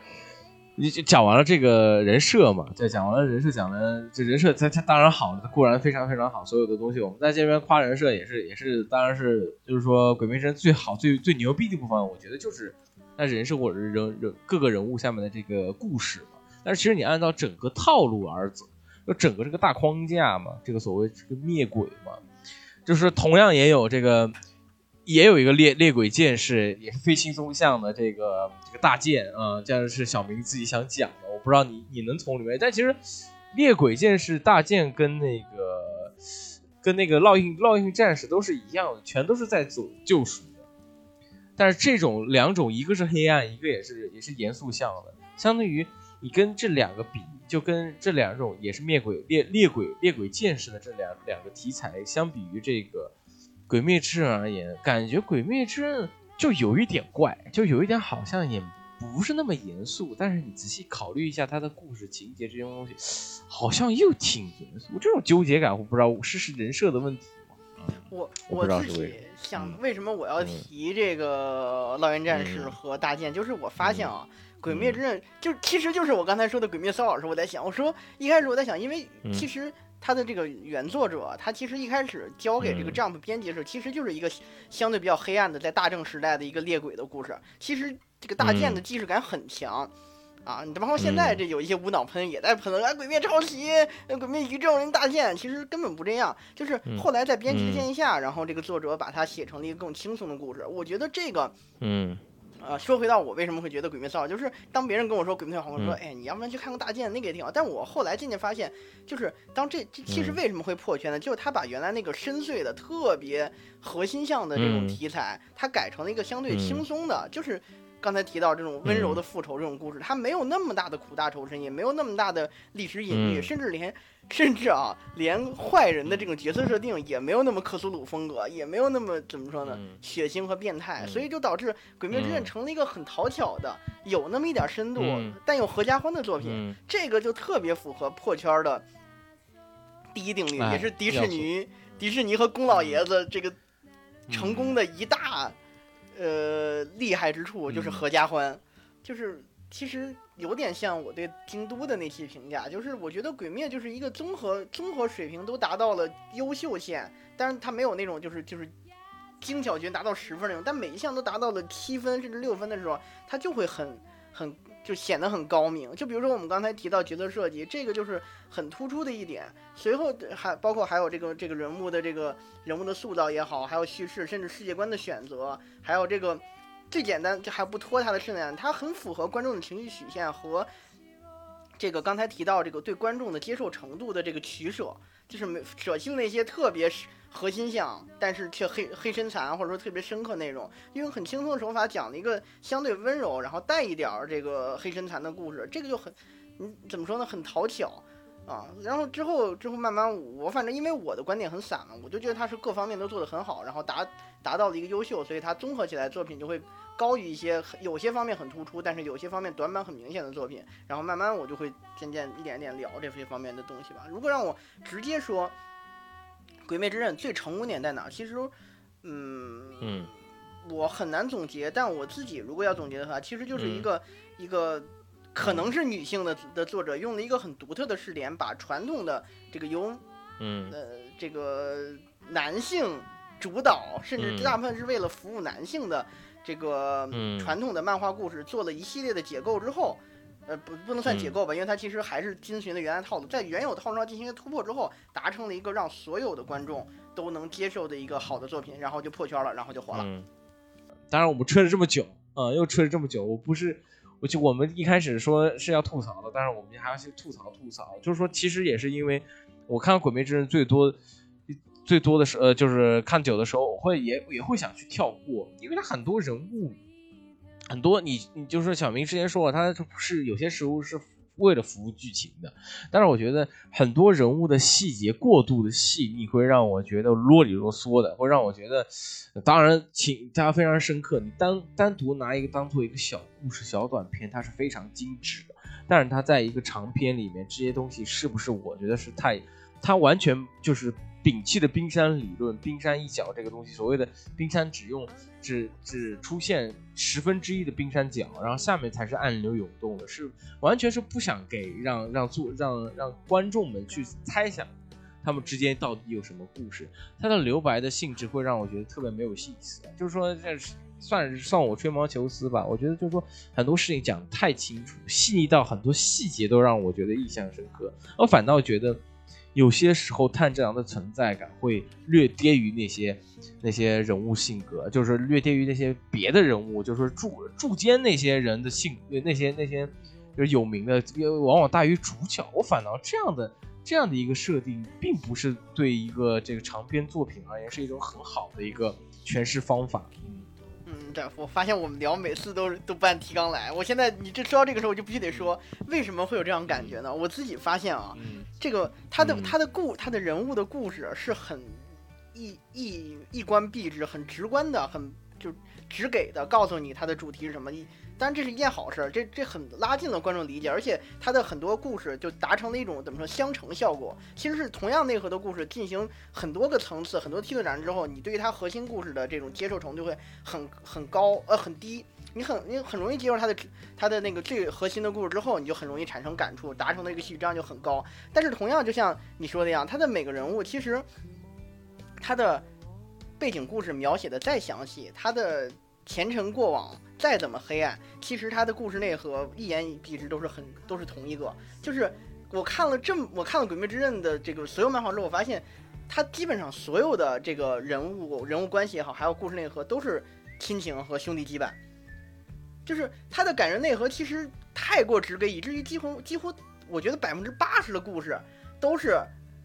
你就讲完了这个人设嘛，对，讲完了人设，讲的这人设，它它当然好，固然非常非常好，所有的东西我们在这边夸人设也是也是，当然是就是说《鬼灭之刃》最好最最牛逼的部分，我觉得就是那人设或者是人人各个人物下面的这个故事嘛。但是其实你按照整个套路而走，就整个这个大框架嘛，这个所谓这个灭鬼嘛，就是同样也有这个。也有一个猎猎鬼剑士，也是非轻松向的这个这个大剑啊、这样是小明自己想讲的，我不知道你你能从里面，但其实猎鬼剑士大剑跟那个跟那个烙印烙印战士都是一样的，全都是在走救赎的。但是这种两种，一个是黑暗，一个也是也是严肃向的，相当于你跟这两个比，就跟这两种也是灭鬼猎猎鬼猎鬼剑士的这两两个题材相比于这个。鬼灭之刃而言，感觉鬼灭之刃就有一点怪，就有一点好像也不是那么严肃。但是你仔细考虑一下它的故事情节这些东西，好像又挺严肃。这种纠结感，我不知道是是人设的问题吗？我我不知道自己是为什么想嗯为什么我要嗯提这个《烙印战士》嗯和大剑，就是我发现啊，鬼灭之刃》就其实就是我刚才说的《鬼灭》骚扰时，我在想，我说一开始我在想，因为嗯其实他的这个原作者，他其实一开始交给这个嗯 Jump 编辑的时候，其实就是一个相对比较黑暗的，在大正时代的一个猎鬼的故事。其实这个大剑的嗯既视感很强。啊，你包括现在嗯这有一些无脑喷也在喷啊，鬼灭抄袭，呃鬼灭宇宙人大剑，其实根本不这样，就是嗯后来在编辑的建议下，然后这个作者把它写成了一个更轻松的故事。我觉得这个嗯呃，说回到我为什么会觉得《鬼灭骚扰》，就是当别人跟我说《鬼灭骚扰》，我说，嗯哎，你要不然去看个大剑，那个也挺好。但我后来渐渐发现，就是当这这其实嗯为什么会破圈呢？就是他把原来那个深邃的、特别核心向的这种嗯题材，他改成了一个相对嗯轻松的，就是。刚才提到这种温柔的复仇这种故事，它没有那么大的苦大仇深，也没有那么大的历史隐喻，嗯。甚至连甚至啊，连坏人的这种角色设定也没有那么克苏鲁风格，也没有那么怎么说呢，嗯。血腥和变态，嗯所以就导致《鬼灭之刃》嗯。成了一个很讨巧的、有那么一点深度、嗯。但又合家欢的作品。嗯。这个就特别符合破圈的第一定律，哎也是迪士尼、迪士尼和宫老爷子这个嗯成功的一大、呃厉害之处，就是嗯合家欢，就是。其实有点像我对京都的那期评价，就是我觉得《鬼灭》就是一个综合综合水平都达到了优秀线，但是它没有那种就是就是精巧绝达到十分那种，但每一项都达到了七分甚至六分的时候，它就会很很就显得很高明。就比如说我们刚才提到角色设计，这个就是很突出的一点。随后还包括还有这个这个人物的这个人物的塑造也好，还有叙事，甚至世界观的选择，还有这个最简单就还不拖沓的是呢，它很符合观众的情绪曲线和。这个刚才提到这个对观众的接受程度的这个取舍，就是没舍弃那些特别核心像，但是却黑黑身残或者说特别深刻那种，用很轻松的手法讲了一个相对温柔，然后带一点儿这个黑身残的故事，这个就很，你怎么说呢，很讨巧啊。然后之后之后慢慢我反正因为我的观点很散嘛，我就觉得他是各方面都做得很好，然后达达到了一个优秀，所以他综合起来作品就会高于一些有些方面很突出，但是有些方面短板很明显的作品。然后慢慢我就会渐渐一点点聊这些方面的东西吧。如果让我直接说，《鬼灭之刃》最成功点在哪儿？其实，嗯，嗯我很难总结，但我自己如果要总结的话，其实就是一嗯个、一个可能是女性的的作者用了一个很独特的视点，把传统的这个由嗯呃这个男性主导，甚至嗯大部分是为了服务男性的这个嗯传统的漫画故事做了一系列的解构之后。呃，不，不能算解嗯构吧，因为它其实还是遵循的原来套路，在原有套路上进行一个突破之后，达成了一个让所有的观众都能接受的一个好的作品，然后就破圈了，然后就火了。嗯，当然我们吹了这么久啊、又吹了这么久，我不是，我就我们一开始说是要吐槽的，但是我们还要去吐槽吐槽，就是说其实也是因为我看《鬼灭之刃》最多最多的是呃，就是看久的时候，我会也也会想去跳过，因为它很多人物。很多你你就说小明之前说了，他是有些时候是为了服务剧情的，但是我觉得很多人物的细节过度的细腻，会让我觉得啰里啰嗦的，会让我觉得，当然情它非常深刻。你单单独拿一个当做一个小故事、小短片，它是非常精致的。但是它在一个长篇里面，这些东西是不是我觉得是太，它完全就是摒弃的冰山理论，冰山一角这个东西，所谓的冰山只用只只出现十分之一的冰山角，然后下面才是暗流涌动的，是完全是不想给让让做让让观众们去猜想他们之间到底有什么故事。它的留白的性质会让我觉得特别没有意思，就是说这算是算我吹毛求疵吧。我觉得就是说很多事情讲得太清楚，细腻到很多细节都让我觉得印象深刻，我反倒觉得。有些时候，炭治郎的存在感会略低于那些那些人物性格，就是略低于那些别的人物，就是说柱柱间那些人的性，那些那些就是有名的，往往大于主角。我反倒这样的这样的一个设定，并不是对一个这个长篇作品而言是一种很好的一个诠释方法。嗯，对，我发现我们聊每次都是都不按提纲来。我现在你这说到这个时候，我就必须得说，为什么会有这样感觉呢？我自己发现啊，嗯这个他的嗯他的故他的人物的故事是很一一一观必知，很直观的，很就直给的告诉你他的主题是什么。一当然这是一件好事儿，这这很拉近了观众理解，而且它的很多故事就达成了一种怎么说相乘效果。其实是同样内核的故事进行很多个层次、很多梯度展示之后，你对于它核心故事的这种接受程度会很很高呃很低。你很你很容易接受它的它的那个最核心的故事之后，你就很容易产生感触，达成的一个戏剧质量就很高。但是同样就像你说的一样，它的每个人物其实它的背景故事描写的再详细，它的前尘过往再怎么黑暗，其实它的故事内核一言蔽之都是很都是同一个，就是我看了这么我看了《鬼灭之刃》的这个所有漫画之后，我发现它基本上所有的这个人物人物关系也好，还有故事内核都是亲情和兄弟羁绊，就是它的感人内核其实太过直给，以至于几乎几乎我觉得百分之八十的故事都是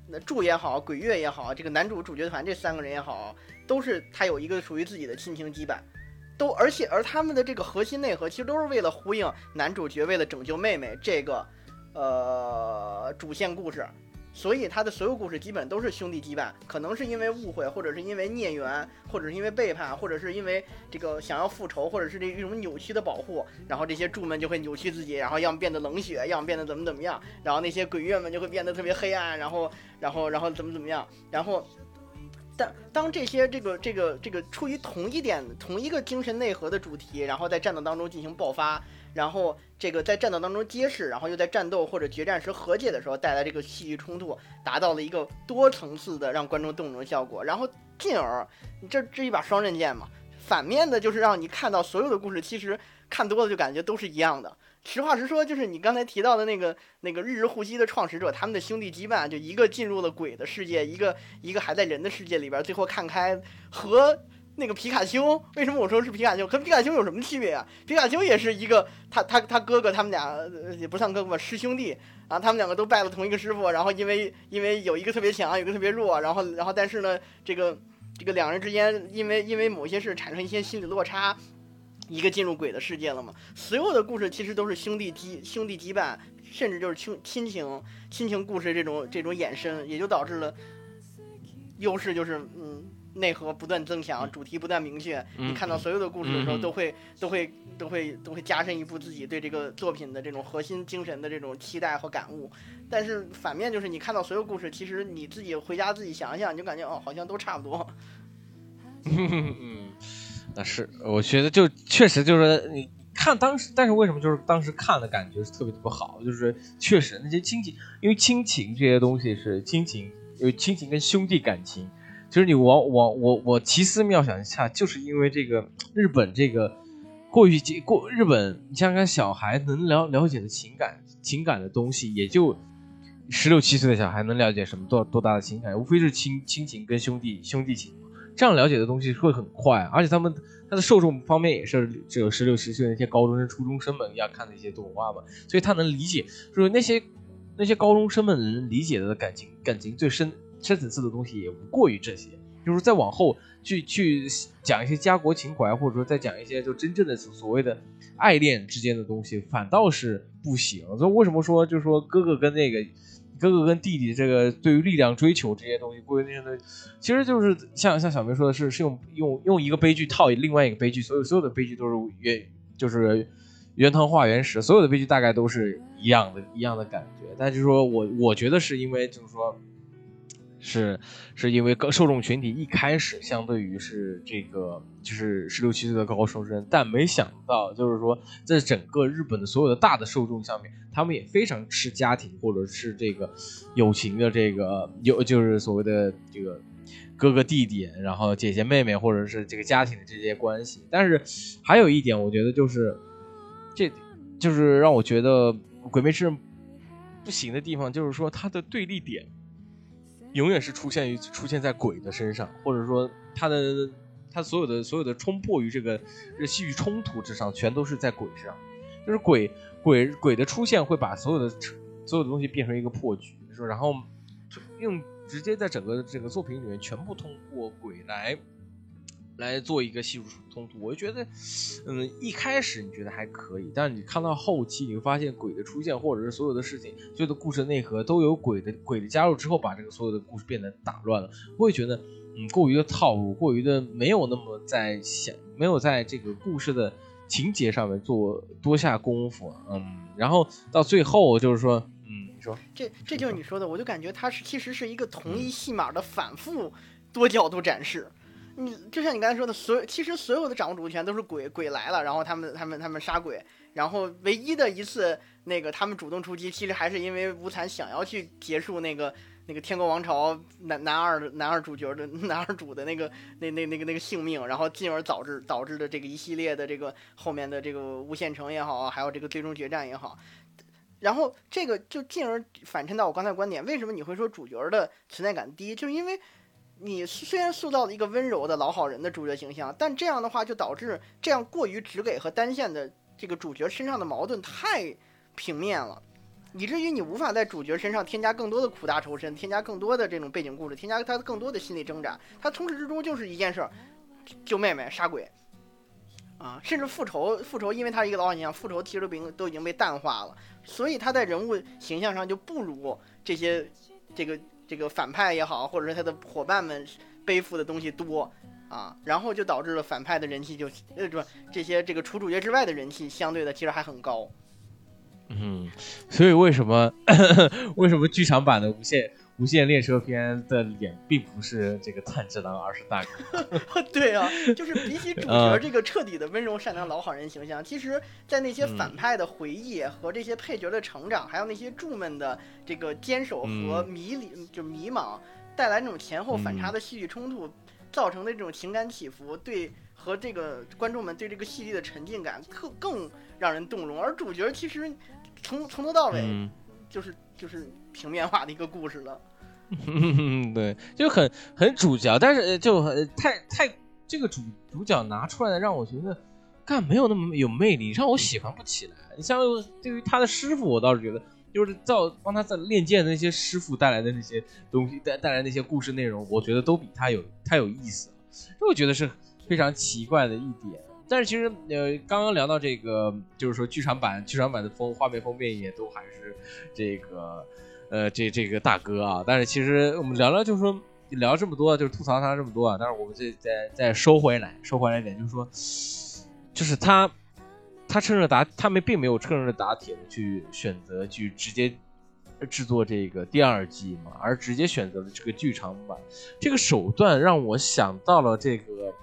那柱也好，鬼月也好，这个男主主角团这三个人也好，都是他有一个属于自己的亲情羁绊。都，而且而他们的这个核心内核，其实都是为了呼应男主角为了拯救妹妹这个，呃，主线故事，所以他的所有故事基本都是兄弟羁绊，可能是因为误会，或者是因为孽缘，或者是因为背叛，或者是因为这个想要复仇，或者是这一种扭曲的保护，然后这些柱们就会扭曲自己，然后要么变得冷血，要么变得怎么怎么样，然后那些鬼月们就会变得特别黑暗，然后，然后，然后怎么怎么样，然后。但当这些这个这个这个出于同一点同一个精神内核的主题，然后在战斗当中进行爆发，然后这个在战斗当中揭示，然后又在战斗或者决战时和解的时候带来这个戏剧冲突，达到了一个多层次的让观众动容效果，然后进而这这一把双刃剑嘛，反面的就是让你看到所有的故事其实看多了就感觉都是一样的。实话实说，就是你刚才提到的那个那个日日护息的创始者，他们的兄弟羁绊，就一个进入了鬼的世界，一个一个还在人的世界里边，最后看开。和那个皮卡丘，为什么我说是皮卡丘？和皮卡丘有什么区别啊？皮卡丘也是一个，他他他哥哥，他们俩也不算哥哥吧，师兄弟啊，他们两个都拜了同一个师傅，然后因为因为有一个特别强，有一个特别弱，然后然后但是呢，这个这个两人之间因为因为某些事产生一些心理落差。一个进入鬼的世界了嘛？所有的故事其实都是兄弟羁兄弟羁绊，甚至就是亲亲情亲情故事这种这种衍生，也就导致了优势就是嗯内核不断增强，主题不断明确。你看到所有的故事的时候，都会都会都会都会加深一步自己对这个作品的这种核心精神的这种期待和感悟。但是反面就是你看到所有故事，其实你自己回家自己想想，你就感觉哦，好像都差不多。嗯。那是，我觉得就确实就是你看当时，但是为什么就是当时看的感觉是特别特别好？就是确实那些亲情，因为亲情这些东西是亲情，有亲情跟兄弟感情，就是你往往我我奇思妙想一下，就是因为这个日本这个过于过日本，你想想小孩能了了解的情感情感的东西，也就十六七岁的小孩能了解什么多多大的情感，无非是亲亲情跟兄弟兄弟情。这样了解的东西会很快，而且他们他的受众方面也是只有十六七岁那些高中生、初中生们要看的一些动画嘛，所以他能理解，就是那些那些高中生们能理解的感情感情最深深层次的东西也无过于这些，就是再往后去去讲一些家国情怀，或者说再讲一些就真正的所谓的爱恋之间的东西，反倒是不行。所以为什么说就是说哥哥跟那个。哥哥跟弟弟这个对于力量追求这些东西，过于那些东西，其实就是像像小明说的是，是用用用一个悲剧套另外一个悲剧，所有所有的悲剧都是原就是原汤化原食，所有的悲剧大概都是一样的一样的感觉。但就是说我我觉得是因为就是说。是，是因为受众群体一开始相对于是这个就是十六七岁的高中生，但没想到就是说在整个日本的所有的大的受众下面，他们也非常吃家庭或者是这个友情的这个有就是所谓的这个哥哥弟弟，然后姐姐妹妹或者是这个家庭的这些关系。但是还有一点，我觉得就是这就是让我觉得《鬼灭之刃》不行的地方，就是说它的对立点。永远是出现于出现在鬼的身上，或者说他的他所有的所有的冲破于这个这戏剧冲突之上，全都是在鬼上，就是鬼鬼鬼的出现会把所有的所有的东西变成一个破局，说然后 用直接在整个这个作品里面全部通过鬼来。来做一个系数冲突，我就觉得，嗯，一开始你觉得还可以，但是你看到后期，你会发现鬼的出现，或者是所有的事情，所有的故事内核都有鬼的鬼的加入之后，把这个所有的故事变得打乱了。我会觉得，嗯，过于的套路，过于的没有那么在想，没有在这个故事的情节上面做多下功夫，嗯，然后到最后就是说，嗯，你说，这这就是你说的，我就感觉它是其实是一个同一戏码的反复多角度展示。你就像你刚才说的，所有其实所有的掌握主动权都是鬼鬼来了，然后他们他们他们杀鬼，然后唯一的一次那个他们主动出击，其实还是因为无惨想要去结束那个那个天国王朝男男二男二主角的 男二主的那个那那那个那个性命，然后进而导致导致的这个一系列的这个后面的这个无限城也好，还有这个最终决战也好。然后这个就进而反衬到我刚才观点，为什么你会说主角的存在感低？就是因为你虽然塑造了一个温柔的老好人的主角形象，但这样的话就导致这样过于直给和单线的这个主角身上的矛盾太平面了，以至于你无法在主角身上添加更多的苦大仇深，添加更多的这种背景故事，添加他更多的心理挣扎。他从始至终就是一件事儿，救妹妹杀鬼。啊，甚至复仇，复仇，因为他是一个老形象，复仇其实都经都已经被淡化了，所以他在人物形象上就不如这些这个这个反派也好，或者是他的伙伴们背负的东西多啊，然后就导致了反派的人气就呃不这些这个除主角之外的人气相对的其实还很高。嗯，所以为什么 为什么剧场版的无限？无限列车篇的脸并不是这个炭治郎，而是大哥。对啊，就是比起主角这个彻底的温柔善良老好人形象，其实，在那些反派的回忆和这些配角的成长，还有那些柱们的这个坚守和迷离，就迷茫带来那种前后反差的戏剧冲突，造成的这种情感起伏，对和这个观众们对这个戏剧的沉浸感，更更让人动容。而主角其实从从头到尾就是就是平面化的一个故事了。嗯，对，就很很主角，但是就太太这个主主角拿出来的让我觉得，干没有那么有魅力，让我喜欢不起来。你像对于他的师傅，我倒是觉得，就是造帮他在练剑的那些师傅带来的那些东西带带来那些故事内容，我觉得都比他有太有意思了。这我觉得是非常奇怪的一点。但是其实呃，刚刚聊到这个，就是说剧场版剧场版的封画面封面也都还是这个。呃，这这个大哥啊，但是其实我们聊聊，就是说聊这么多，就是吐槽他这么多啊，但是我们这再再收回来，收回来一点，就是说，就是他他趁热打，他们并没有趁热打铁的去选择去直接制作这个第二季嘛，而直接选择了这个剧场版，这个手段让我想到了这个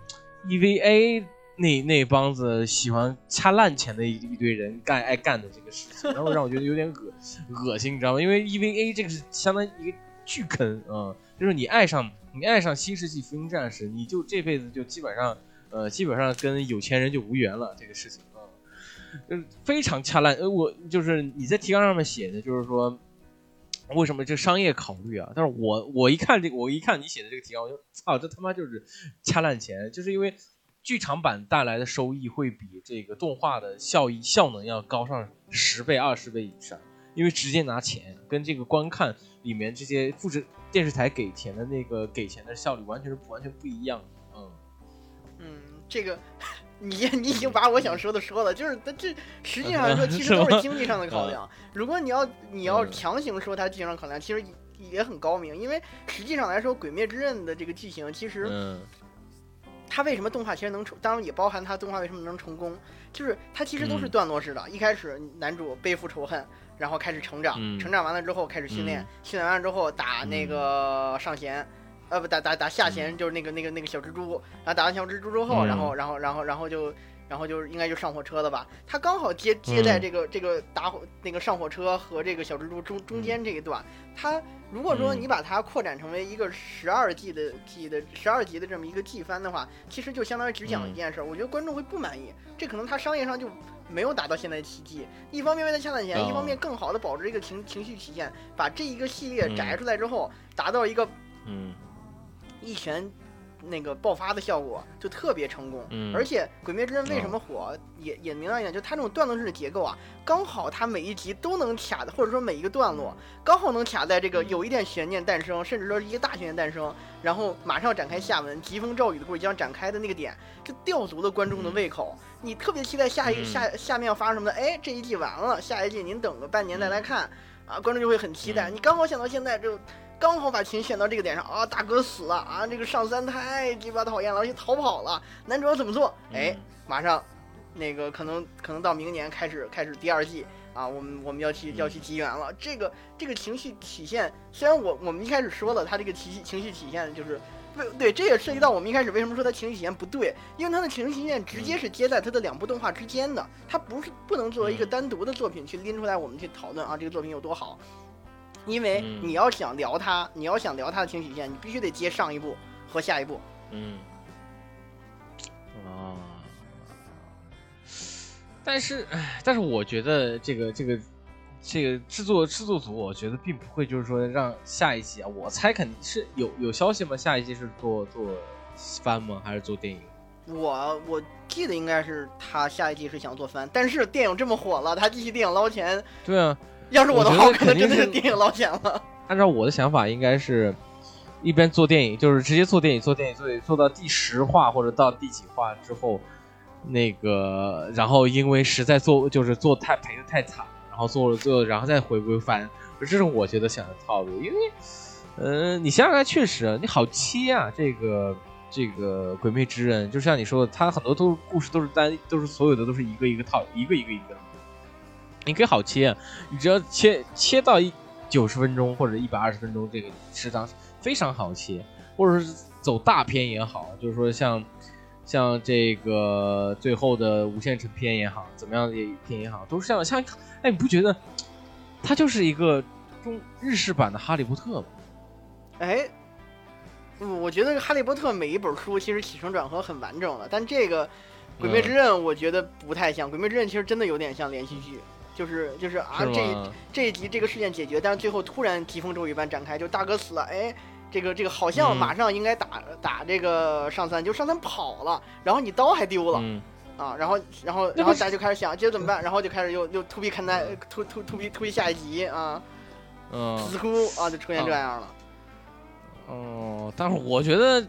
EVA。那那帮子喜欢掐烂钱的一一堆人干爱干的这个事情，然后让我觉得有点恶 恶心，你知道吗？因为 EVA 这个是相当于一个巨坑啊，就是你爱上你爱上新世纪福音战士，你就这辈子就基本上呃基本上跟有钱人就无缘了这个事情啊，嗯，非常掐烂。呃，我就是你在提纲上面写的，就是说为什么这商业考虑啊？但是我我一看这个，我一看你写的这个提纲，我就操，这他妈就是掐烂钱，就是因为。剧场版带来的收益会比这个动画的效益效能要高上十倍、二十倍以上，因为直接拿钱，跟这个观看里面这些复制电视台给钱的那个给钱的效率完全是完全不一样。嗯嗯，这个你你已经把我想说的说了，就是它这实际上说 其实都是经济上的考量。如果你要你要强行说它经济上考量，其实也很高明，因为实际上来说，《鬼灭之刃》的这个剧情其实。他为什么动画其实能成？当然也包含他动画为什么能成功，就是他其实都是段落式的。一开始男主背负仇恨，然后开始成长，成长完了之后开始训练，训练完了之后打那个上弦，呃不打打打下弦，就是那个那个那个小蜘蛛。然后打完小蜘蛛之后，然后然后然后然后就然后就是应该就上火车了吧？他刚好接接在这个这个打火那个上火车和这个小蜘蛛中中间这一段，他。如果说你把它扩展成为一个十二季的季的十二集的这么一个季番的话，其实就相当于只讲一件事儿，我觉得观众会不满意。这可能他商业上就没有达到现在奇迹。一方面为了掐钱，一方面更好的保持一个情情绪体现，把这一个系列摘出来之后，达到一个嗯一拳。那个爆发的效果就特别成功，而且《鬼灭之刃》为什么火，也也明亮一点，就它这种段落式的结构啊，刚好它每一集都能卡的，或者说每一个段落刚好能卡在这个有一点悬念诞生，甚至说一个大悬念诞生，然后马上展开下文，疾风骤雨的故事将展开的那个点，就吊足了观众的胃口。你特别期待下一下下面要发生什么的，哎，这一季完了，下一季您等个半年再来看，啊，观众就会很期待。你刚好想到现在就。刚好把琴选到这个点上啊，大哥死了啊，这个上三太鸡巴讨厌了，而且逃跑了。男主要怎么做？哎，马上，那个可能可能到明年开始开始第二季啊，我们我们要去要去集缘了。这个这个情绪体现，虽然我我们一开始说了，他这个情绪情绪体现就是不对，这也涉及到我们一开始为什么说他情绪体验不对，因为他的情绪体验直接是接在他的两部动画之间的，他不是不能作为一个嗯单独的作品去拎出来我们去讨论啊，这个作品有多好。因为嗯你要想聊它，你要想聊它的情绪线，你必须得接上一部和下一部。嗯，啊，但是，哎，但是我觉得这个这个这个制作制作组，我觉得并不会就是说让下一季啊，我猜肯定是有有消息吗？下一季是做做番吗？还是做电影？我我记得应该是他下一季是想做番，但是电影这么火了，他继续电影捞钱，对啊，要是我的话，我可能真的是电影捞钱了。按照我的想法，应该是一边做电影，就是直接做电影，做电影，做做到第十话或者到第几话之后，那个，然后因为实在做 就是做太赔的太惨，然后做了做，然后再回归翻，这是我觉得想的套路。因为，呃，你想想看，确实你好切啊，这个这个《鬼魅之刃》，就像你说的，它很多都是故事都是单，都是所有的都是一个一个套，一个一个一个的，你可以好切，你只要切切到一。九十分钟或者一百二十分钟，这个时长非常好切，或者是走大片也好，就是说像像这个最后的无限城片也好，怎么样的片也好，都是这样。像哎，你不觉得它就是一个中日式版的哈利波特吗？哎，我觉得《哈利波特》每一本书其实起承转合很完整了，但这个《鬼灭之刃》我觉得不太像，《鬼灭之刃》其实真的有点像连续剧，就是就是啊是这吗？这一集这个事件解决，但是最后突然疾风骤雨般展开，就大哥死了，哎，这个这个好像嗯马上应该打、打这个上三，就上三跑了，然后你刀还丢了、嗯，啊，然后然后然后大家就开始想接着怎么办，然后就开始又又 to be 看待 to to to be to be 下一集啊，嗯，似乎啊就出现这样了。哦，但是我觉得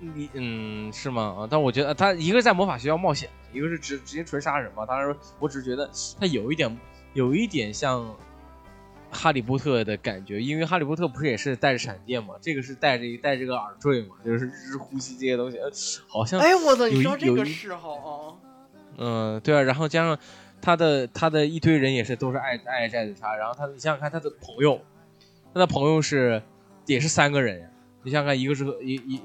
你嗯是吗？啊，但我觉得他一个在魔法学校冒险，一个是直直接纯杀人嘛。当然，我只是觉得他有一点有一点像哈利波特的感觉，因为哈利波特不是也是带着闪电嘛，这个是带着带着个耳坠嘛，就是日呼吸这些东西，呃好像哎，我操！有一你说这个嗜好啊，嗯，对啊，然后加上他的他的一堆人也是都是爱爱债的他，然后他你想想看他的朋友，他的朋友是也是三个人呀，你想想看，一个是一一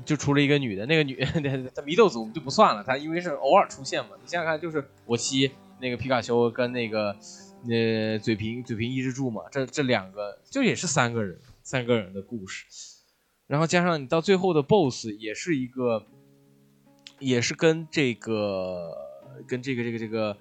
就除了一个女的，那个女他祢 豆子我们就不算了，她因为是偶尔出现嘛，你想想看，就是我妻那个皮卡丘跟那个呃嘴平嘴平抑制住嘛，这这两个就也是三个人三个人的故事，然后加上你到最后的 BOSS 也是一个。也是跟这个跟这个这个这个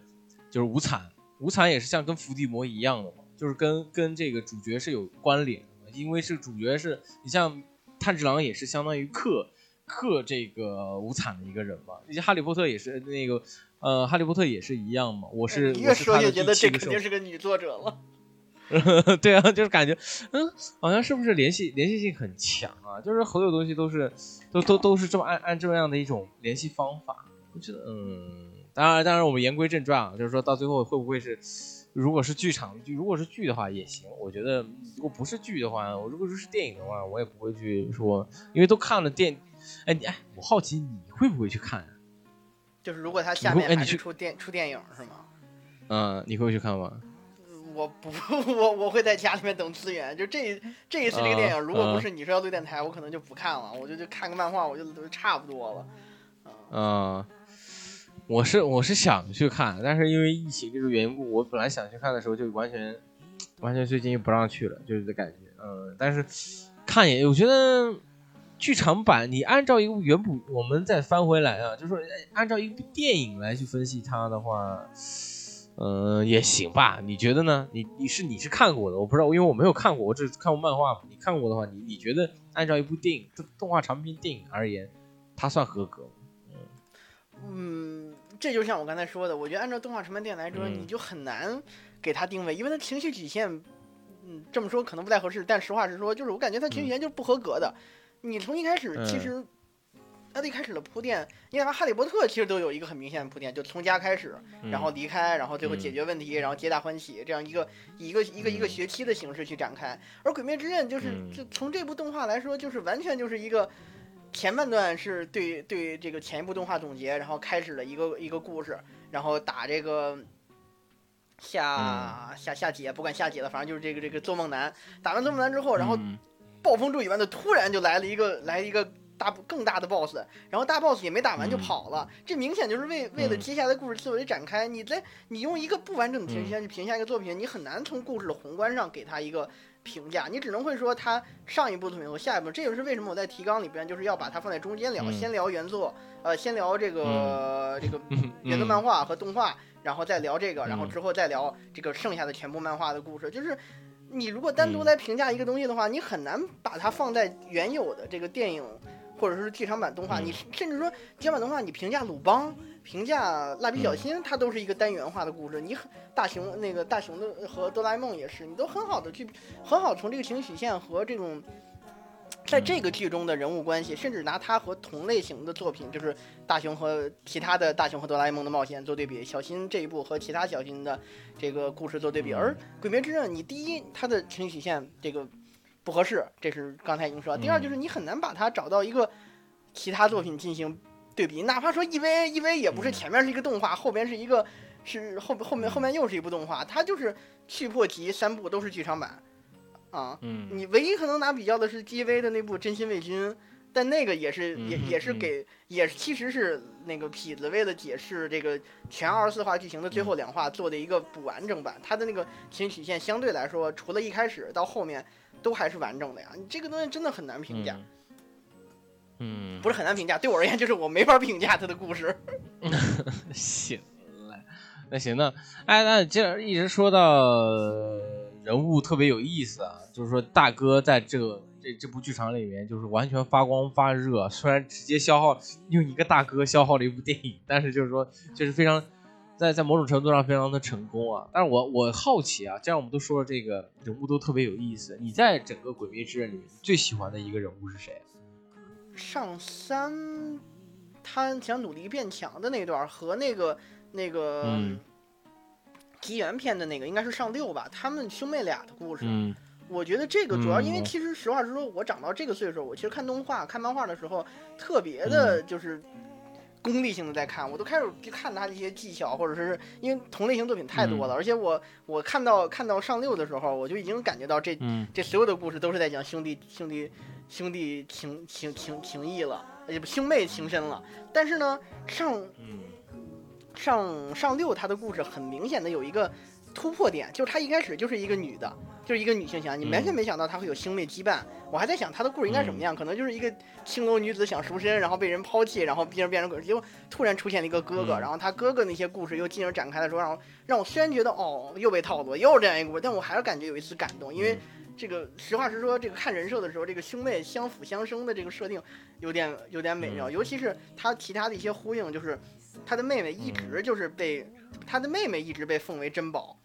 就是无惨，无惨也是像跟伏地魔一样的嘛，就是跟跟这个主角是有关联的，因为是主角是你像炭治郎也是相当于克克这个无惨的一个人嘛，以及哈利波特也是那个呃哈利波特也是一样嘛，我是你越说越觉得这个肯定是个女作者了。对啊，就是感觉，嗯，好像是不是联系联系性很强啊？就是所有东西都是，都都都是这么按按这么样的一种联系方法。我觉得，嗯，当然，当然，我们言归正传啊，就是说到最后会不会是，如果是剧场剧，如果是剧的话也行。我觉得，如果不是剧的话，我如果说是电影的话，我也不会去说，因为都看了电，哎，你哎，我好奇你会不会去看啊？就是如果他下面还是出电出电影是吗？嗯，你会去看吗？我不，我我会在家里面等资源。就这这一次这个电影，啊如果不啊是你说要录电台，我可能就不看了，我就就看个漫画，我就都差不多了。嗯，我是我是想去看，但是因为疫情这个缘故，我本来想去看的时候就完全完全最近不让去了，就是这感觉。嗯，但是看也我觉得剧场版你按照一个原本我们再翻回来啊，就是说按照一部电影来去分析它的话。嗯，也行吧？你觉得呢？你你是你是看过的，我不知道，因为我没有看过，我只看过漫画。你看过的话，你你觉得按照一部电影动动画长篇电影而言，它算合格吗？嗯，这就像我刚才说的，我觉得按照动画长篇电影来说，嗯你就很难给它定位，因为它情绪体现，嗯，这么说可能不太合适，但实话实说，就是我感觉它情绪体现就是不合格的。你从一开始其嗯实。它的一开始的铺垫，你看《哈利波特》其实都有一个很明显的铺垫，就从家开始，然后离开，然后最后解决问题，然后皆大欢喜，这样一个一个一个一个嗯学期的形式去展开。而《鬼灭之刃》就是嗯就从这部动画来说，就是完全就是一个前半段是对对这个前一部动画总结，然后开始了一个一个故事，然后打这个。下下下姐，不管下姐了，反正就是这个这个做梦男。打完做梦男之后，然后嗯暴风骤雨般的突然就来了一个来一个大更大的 boss，然后大 boss 也没打完就跑了，这明显就是为为了嗯接下来故事思维展开。你在你用一个不完整的情绪线去评价一个作品，你很难从故事的宏观上给他一个评价，你只能会说它上一部作品和下一部。这就是为什么我在提纲里边就是要把它放在中间聊，嗯先聊原作，呃，先聊这个、这个嗯原作漫画和动画，然后再聊这个，然后嗯之后再聊这个剩下的全部漫画的故事。就是你如果单独嗯来评价一个东西的话，你很难把它放在原有的这个电影或者是剧场版动画，嗯你甚至说剧场版动画，你评价鲁邦。评价蜡笔小新，它都是一个单元化的故事。你很大雄那个大雄的和哆啦 A 梦也是，你都很好的去很好从这个情绪曲线和这种在这个剧中的人物关系，甚至拿它和同类型的作品，就是大雄和其他的大雄和哆啦 A 梦的冒险做对比，小新这一部和其他小新的这个故事做对比。嗯而鬼灭之刃，你第一它的情绪曲线这个不合适，这是刚才已经说了。第二就是你很难把它找到一个其他作品进行对比，哪怕说 EVA，EVA 也不是嗯前面是一个动画，后边是一个是后后面后面又是一部动画，它就是去破集三部都是剧场版啊。嗯你唯一可能拿比较的是 GV 的那部《真心为君》，但那个也是也嗯也是嗯给也其实是那个痞子为了解释这个全二十四话剧情的最后两话做的一个不完整版，它的那个情绪曲线相对来说，除了一开始到后面都还是完整的呀。你这个东西真的很难评价，嗯，不是很难评价，对我而言就是我没法评价他的故事。行了，那行那哎，那既然一直说到人物特别有意思啊，就是说大哥在这个这这部剧场里面就是完全发光发热，虽然直接消耗用一个大哥消耗了一部电影，但是就是说就是非常在在某种程度上非常的成功啊。但是我我好奇啊，既然我们都说了这个人物都特别有意思，你在整个《鬼灭之刃》里面最喜欢的一个人物是谁？上三，他想努力变强的那段和那个那个嗯。吉原篇的那个应该是上六吧，他们兄妹俩的故事。嗯。我觉得这个主要因为嗯其实实话实说，我长到这个岁数，我其实看动画、看漫画的时候，特别的嗯就是功利性的在看，我都开始去看他的一些技巧，或者是因为同类型作品太多了，嗯。而且我我看到看到上六的时候，我就已经感觉到这嗯。这所有的故事都是在讲兄弟兄弟兄弟情情情情谊了，也不兄妹情深了。但是呢，上嗯上上六他的故事很明显的有一个突破点，就是他一开始就是一个女的，就是一个女性形象，你完全嗯没想到他会有兄妹羁绊。我还在想他的故事应该什么样，可能就是一个青楼女子想赎身，然后被人抛弃，然后变成变成鬼，结果突然出现了一个哥哥，嗯然后他哥哥那些故事又进而展开的时候，让我让我虽然觉得哦又被套路了，又是这样一个故事，但我还是感觉有一丝感动，因为。这个实话实说，这个看人设的时候，这个兄妹相辅相生的这个设定有点有点美妙，嗯。尤其是他其他的一些呼应，就是他的妹妹一直就是被、他的妹妹一直被奉为珍宝，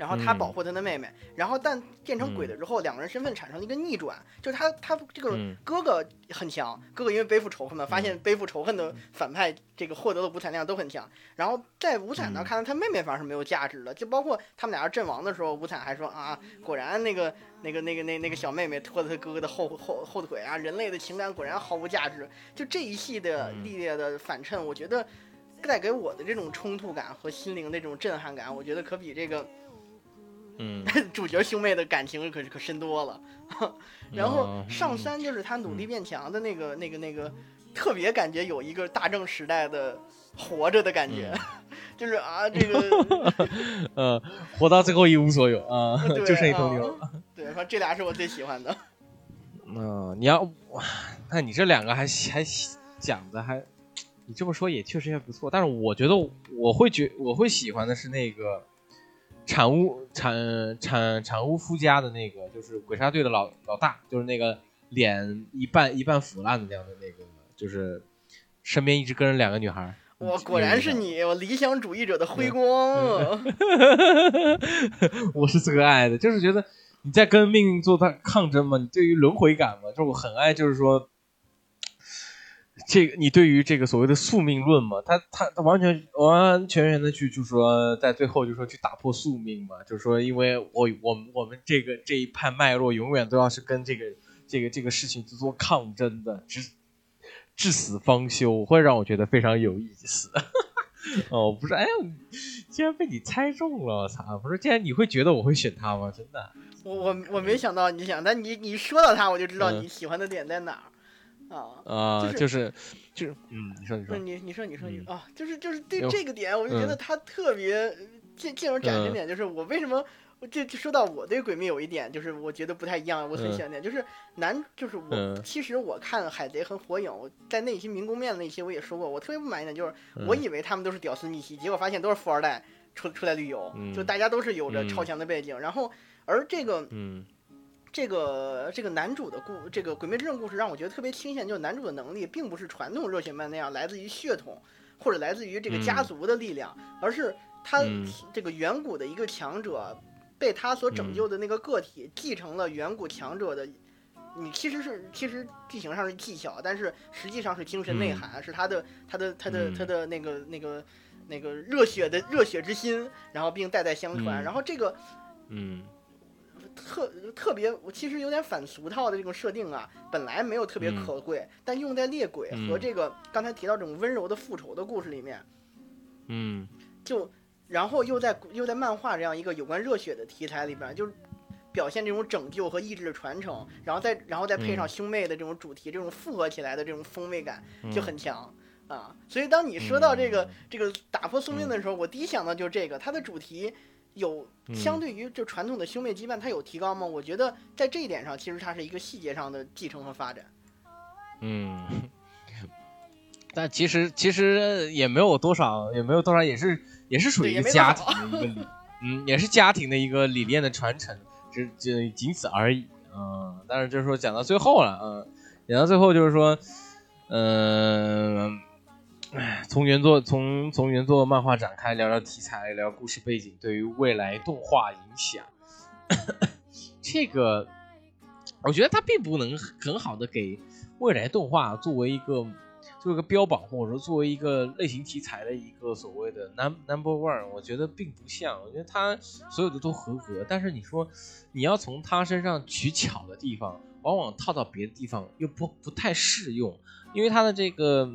然后他嗯。保护他的妹妹，然后但变成鬼了之后，两个人身份产生了一个逆转，就是他他这个嗯。哥哥很强，哥哥因为背负仇恨嘛，发现背负仇恨的反派这个获得的五彩量都很强，然后在五彩那看到他妹妹反而是没有价值的，就包括他们俩要阵亡的时候，五彩还说啊，果然那个那个那个那那个小妹妹拖着他哥哥的后后后腿啊，人类的情感果然毫无价值。就这一系的嗯。历列的反衬，我觉得带给我的这种冲突感和心灵的这种震撼感，我觉得可比这个嗯，主角兄妹的感情可可深多了。然后哦上山就是他努力变强的那个那个那个，特别感觉有一个大正时代的活着的感觉，就是啊这个 呃，活到最后一无所有啊，就剩一头牛。啊对，反正这俩是我最喜欢的。嗯、你要哇，那你这两个还还讲的还，你这么说也确实也不错。但是我觉得我会觉我会喜欢的是那个产屋产产产屋夫家的那个，就是鬼杀队的老老大，就是那个脸一半一半腐烂的那样的那个，就是身边一直跟着两个女孩儿。我果然是你你，我理想主义者的辉光。我是这个爱的，就是觉得你在跟命运做抗抗争嘛，你对于轮回感嘛，就是我很爱，就是说，这个你对于这个所谓的宿命论嘛，他他他完全完完全全的去，就是说在最后就说去打破宿命嘛，就是说，因为我我们我们这个这一派脉络永远都要是跟这个这个这个事情去做抗争的，至至死方休，会让我觉得非常有意思。哦，不是，哎呀，竟然被你猜中了，我操！不是，竟然你会觉得我会选他吗？真的？我我我没想到你想，但你你说到他，我就知道嗯你喜欢的点在哪儿啊。啊、就是就是就是，嗯，你说你说不是，你你说你说你嗯啊，就是就是对这个点，我就觉得嗯他特别进进入展示嗯点，就是我为什么。这就就说到我对鬼灭有一点，就是我觉得不太一样，我很嗯喜欢点，就是男，就是我、嗯其实我看海贼和火影，我在那些民工面的那些我也说过，我特别不满意的就是我嗯以为他们都是屌丝逆袭，结果发现都是富二代出出来旅游，嗯就大家都是有着嗯超强的背景，然后而这个嗯这个这个男主的故，这个《鬼灭之刃》故事让我觉得特别清闲，就是男主的能力并不是传统热血漫那样来自于血统或者来自于这个家嗯族的力量，而是他嗯这个远古的一个强者被他所拯救的那个个体继承了远古强者的。你其实是其实剧情上是技巧，但是实际上是精神内嗯涵，是他的他的他的嗯他的那个那个那个热血的热血之心，然后并代代相传。嗯然后这个嗯特特别，我其实有点反俗套的这种设定啊，本来没有特别嗯。可贵，但用在猎鬼和嗯这个刚才提到这种温柔的复仇的故事里面，嗯。就然后又在又在漫画这样一个有关热血的题材里边，就是表现这种拯救和意志的传承，然后再然后再配上嗯。兄妹的这种主题，这种复合起来的这种风味感嗯，就很强。啊，所以当你说到这个、嗯。这个打破宿命的时候，我第一想到就是这个，它的主题有嗯相对于就传统的兄妹羁绊，它有提高吗？我觉得在这一点上，其实它是一个细节上的继承和发展。嗯。但其实其实也没有多少，也没有多少，也是也是属于一个家庭的一个理，嗯，也是家庭的一个理念的传承，只只仅此而已。嗯，但是就是说讲到最后了，嗯，讲到最后就是说，嗯、唉从原作从从原作漫画展开，聊聊题材，聊故事背景，对于未来动画影响，这个我觉得它并不能很好的给未来动画作为一个作为一个标榜，或者说作为一个类型题材的一个所谓的 num number one，我觉得并不像，我觉得它所有的都合格，但是你说你要从它身上取巧的地方，往往套到别的地方又不不太适用，因为它的这个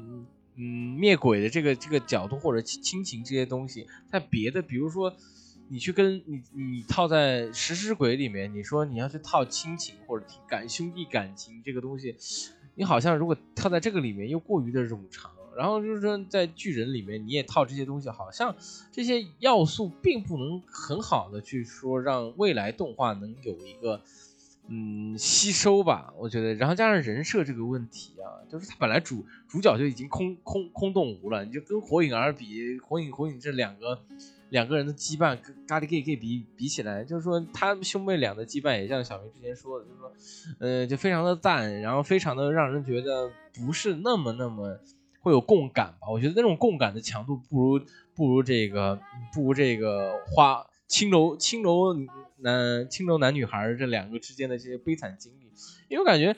嗯灭鬼的这个这个角度或者亲情这些东西，在别的比如说。你去跟你你套在食尸鬼里面，你说你要去套亲情或者感兄弟感情这个东西，你好像如果套在这个里面又过于的冗长，然后就是说在巨人里面你也套这些东西，好像这些要素并不能很好的去说让未来动画能有一个嗯吸收吧，我觉得，然后加上人设这个问题啊，就是他本来主主角就已经空空空洞无了，你就跟火影儿比，火影火影这两个。两个人的羁绊跟咖喱 gay gay 比比起来，就是说他们兄妹俩的羁绊也像小明之前说的，就是说，呃，就非常的淡，然后非常的让人觉得不是那么那么会有共感吧。我觉得那种共感的强度不如不如这个不如这个花青楼青楼男青楼男女孩这两个之间的这些悲惨经历，因为我感觉。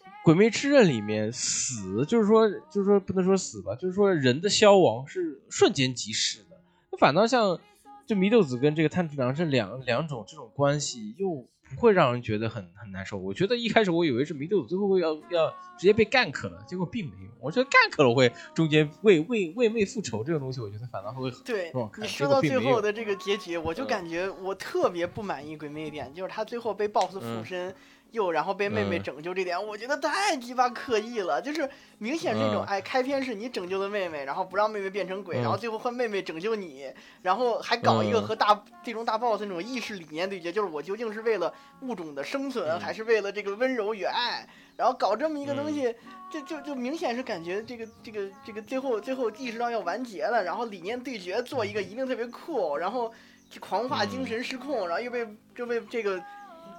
《鬼灭之刃》里面死，就是说，就是说不能说死吧，就是说人的消亡是瞬间即逝的。反倒像就祢豆子跟这个炭治郎这两两种这种关系，又不会让人觉得很很难受。我觉得一开始我以为是迷豆最后会要要直接被 gank 了，结果并没有。我觉得 gank 了会中间为为为妹复仇这个东西，我觉得反倒会对很对。你说到最后的这个结局，我就嗯感觉我特别不满意鬼灭一点，就是他最后被 BOSS 附嗯身。又然后被妹妹嗯。拯救这点，我觉得太鸡巴刻意了，就是明显是一种嗯。哎，开篇是你拯救了妹妹，然后不让妹妹变成鬼，嗯然后最后换妹妹拯救你，然后还搞一个嗯。和大最终大 boss 那种意识理念对决，就是我究竟是为了物种的生存，嗯。还是为了这个温柔与爱，然后搞这么一个东西，就就就明显是感觉这个这个这个最后最后意识到要完结了，然后理念对决做一个一定特别酷，然后就狂化精神失控，然后又被就被这个。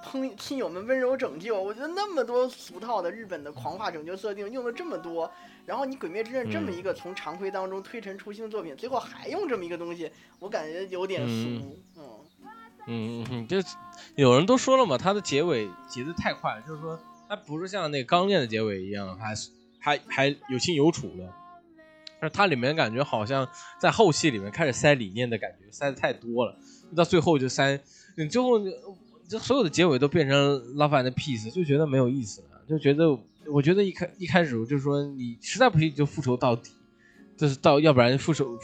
朋亲友们温柔拯救，我觉得那么多俗套的日本的狂化拯救设定用了这么多，然后你《鬼灭之刃》这么一个从常规当中推陈出新的作品，最后还用这么一个东西，我感觉有点俗。嗯。嗯。嗯，就有人都说了嘛，它的结尾结的太快了，就是说它不是像那个钢炼的结尾一样，还还还有清有楚的，但是它里面感觉好像在后期里面开始塞理念的感觉，塞的太多了，到最后就塞，你最后这所有的结尾都变成 love and peace，就觉得没有意思了，就觉得我觉得一开一开始就是说你实在不行就复仇到底，就是到要不然复仇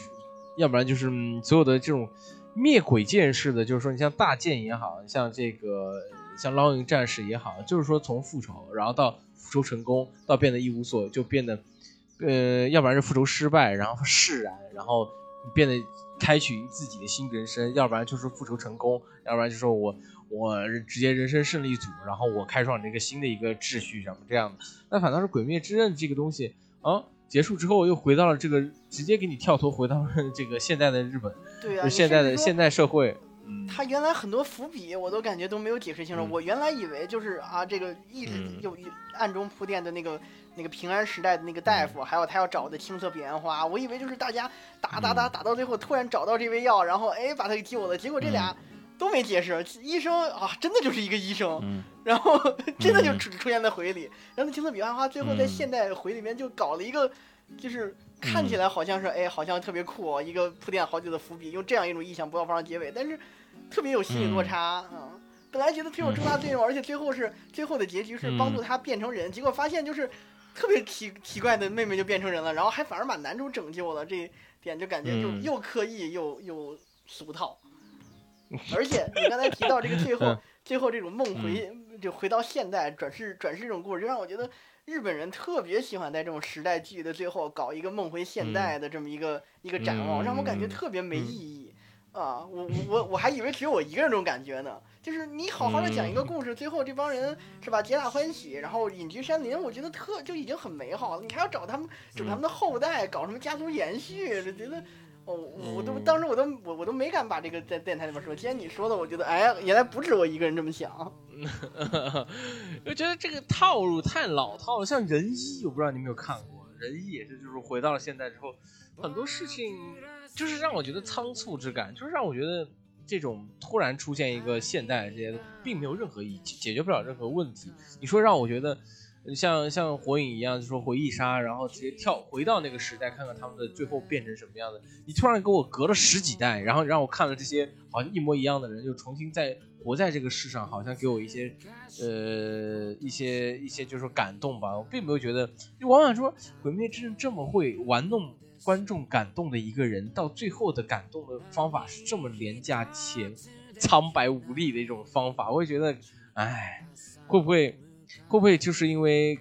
要不然就是、嗯所有的这种灭鬼剑式的，就是说你像大剑也好像这个像捞银战士也好，就是说从复仇，然后到复仇成功，到变得一无所，就变得呃，要不然是复仇失败，然后释然，然后变得开启自己的新人生，要不然就是复仇成功，要不然就说我我直接人生胜利组，然后我开创这个新的一个秩序什么这样的。那反倒是《鬼灭之刃》这个东西啊，结束之后又回到了这个直接给你跳脱回到了 这个现代的日本，对啊，就现在的现代社会。嗯，他原来很多伏笔我都感觉都没有解释清楚。嗯我原来以为就是啊，这个一直嗯有有暗中铺垫的那个那个平安时代的那个大嗯夫，还有他要找的青色彼岸花，我以为就是大家打打嗯打打到最后突然找到这味药，然后哎把他给救了。结果这俩都没解释，医生啊真的就是一个医生，嗯。然后真的就嗯出出现在回忆里，然后那青色彼岸花最后在嗯现代回里面就搞了一个，就是看起来好像是哎，好像特别酷、哦，一个铺垫好久的伏笔，用这样一种意想不到方式结尾，但是特别有心理落差，嗯。本来觉得特有重大作用，而且最后是最后的结局是帮助他变成人，结果发现就是特别奇奇怪的妹妹就变成人了，然后还反而把男主拯救了，这一点就感觉又、嗯。又刻意又又俗套。而且你刚才提到这个最后嗯最后这种梦回就回到现代转世转世这种故事，就让我觉得日本人特别喜欢在这种时代剧的最后搞一个梦回现代的这么一个、一个展望，让我感觉嗯特别没意义。啊，我我我我还以为只有我一个人这种感觉呢。就是你好好的讲一个故事，最后这帮人是吧，皆大欢喜，然后隐居山林，我觉得特就已经很美好了。你还要找他们，找他们的后代，搞什么家族延续，就觉得。哦，我我都嗯当时我都我我都没敢把这个在电台里面说。既然你说的，我觉得哎呀，原来不止我一个人这么想。我觉得这个套路太老套了，像仁一，我不知道你有没有看过，仁一也是，就是回到了现代之后，很多事情就是让我觉得仓促之感，就是让我觉得这种突然出现一个现代这些，并没有任何意义，解决不了任何问题。你说让我觉得。像像火影一样，就说回忆杀，然后直接跳回到那个时代，看看他们的最后变成什么样的。你突然给我隔了十几代，然后让我看了这些好像一模一样的人，又重新再活在这个世上，好像给我一些呃一些一些就是说感动吧。我并没有觉得，就往往说《鬼灭之刃》这么会玩弄观众感动的一个人，到最后的感动的方法是这么廉价且苍白无力的一种方法，我会觉得，哎，会不会会不会就是因为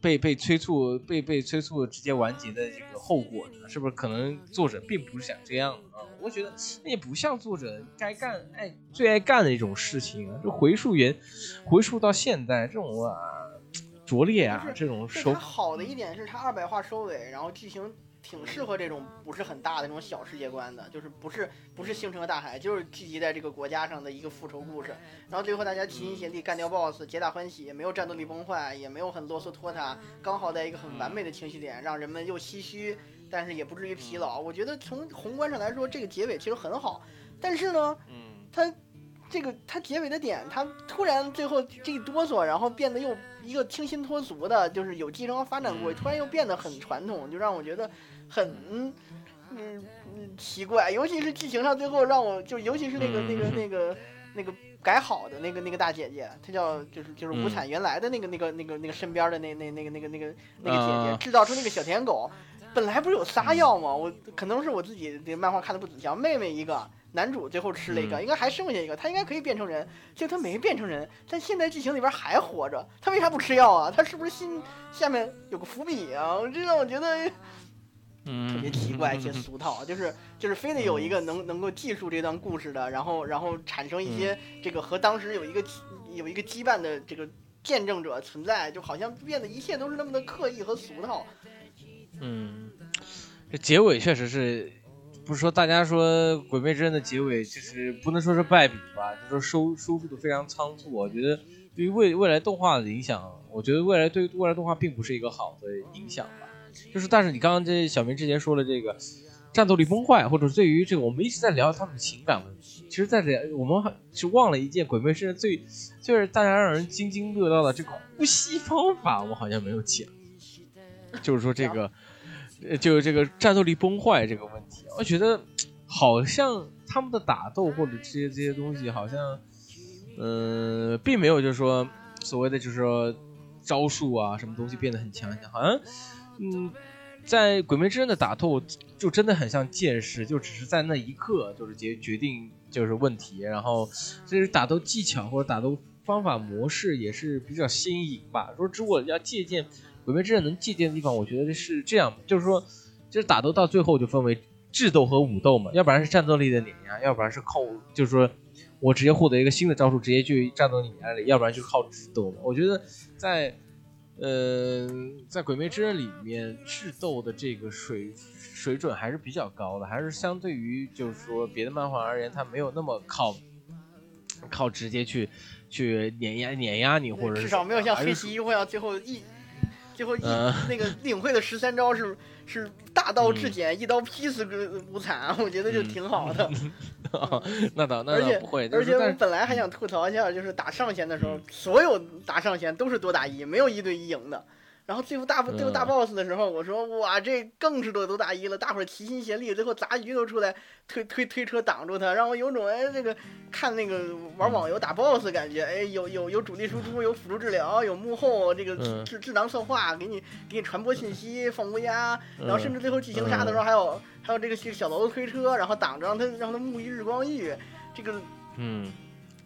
被被催促被被催促直接完结的这个后果呢？是不是可能作者并不是想这样啊？我觉得那也不像作者该干爱最爱干的一种事情啊，就回溯原回溯到现代这种啊拙劣啊这种手对它好的一点是他二百话收尾，然后剧情挺适合这种不是很大的那种小世界观的，就是不是不是星辰和大海，就是聚集在这个国家上的一个复仇故事。然后最后大家齐心协力干掉 BOSS，皆大欢喜，也没有战斗力崩坏，也没有很啰嗦拖沓，刚好在一个很完美的情绪点，让人们又唏嘘，但是也不至于疲劳。我觉得从宏观上来说，这个结尾其实很好，但是呢，嗯。它这个它结尾的点，它突然最后这一哆嗦，然后变得又一个清新脱俗的，就是有继承发展过，突然又变得很传统，就让我觉得很嗯嗯嗯奇怪。尤其是剧情上最后让我就，尤其是那个那个嗯那个那个改好的那个那个大姐姐，她叫就是就是无嗯惨原来的那个那个那个那个身边的那那那个那个那个那个姐啊姐，制造出那个小舔狗。本来不是有仨药吗？我可能是我自己这漫画看的不仔细啊。妹妹一个，男主最后吃了一个，嗯应该还剩下一个，他应该可以变成人，结果他没变成人，但现在剧情里边还活着，他为啥不吃药啊？他是不是心 下面有个伏笔啊？这让我觉得嗯特别奇怪且俗套，就是就是非得有一个能能够记述这段故事的，然后然后产生一些这个和当时有一个有一个羁绊的这个见证者存在，就好像变得一切都是那么的刻意和俗套。嗯，这结尾确实是，不是说大家说《鬼灭之刃》的结尾就是不能说是败笔吧，就是说收收束的非常仓促。我觉得对于未未来动画的影响，我觉得未来对未来动画并不是一个好的影响吧。就是，但是你刚刚这小明之前说了这个战斗力崩坏，或者对于这个我们一直在聊他们的情感问题，其实在这我们是忘了一件《鬼灭之刃》最就是大家让人津津乐道的这个呼吸方法，我好像没有讲。就是说这个，就是这个战斗力崩坏这个问我觉得好像他们的打斗或者这些这些东西，好像，呃，并没有就是说所谓的就是说招数啊什么东西变得很强强，好像，嗯，在《鬼灭之刃》的打斗就真的很像剑士，就只是在那一刻就是决决定就是问题，然后这是打斗技巧或者打斗方法模式也是比较新颖吧。说如果要借鉴《鬼灭之刃》能借鉴的地方，我觉得是这样，就是说，就是打斗到最后就分为智斗和武斗嘛，要不然是战斗力的碾压，要不然是靠就是说我直接获得一个新的招数，直接去战斗碾压力，要不然就是靠智斗嘛。我觉得在。呃，在《鬼灭之刃》里面，智斗的这个水水准还是比较高的，还是相对于就是说别的漫画而言，它没有那么靠靠直接去去碾压碾压你，或者至少没有像黑崎一护要最后一最后一那个领会的十三招是是大道至简，一刀劈死个无惨，我觉得就挺好的。那倒那倒不会，而且我本来还想吐槽一下，就是打上弦的时候，所有打上弦都是多打一，没有一对一赢的。然后最后大最后大 boss 的时候，我说哇，这更是多多打一了，大伙儿齐心协力，最后杂鱼都出来推推推车挡住他，让我有种哎这个看那个玩网游打 boss 感觉，哎有有有主力输出，有辅助治疗，有幕后这个智智囊策划，给你给你传播信息，放乌鸦，然后甚至最后剧情杀的时候还有还有这个小楼子推车，然后挡着让他让他沐浴日光浴，这个嗯。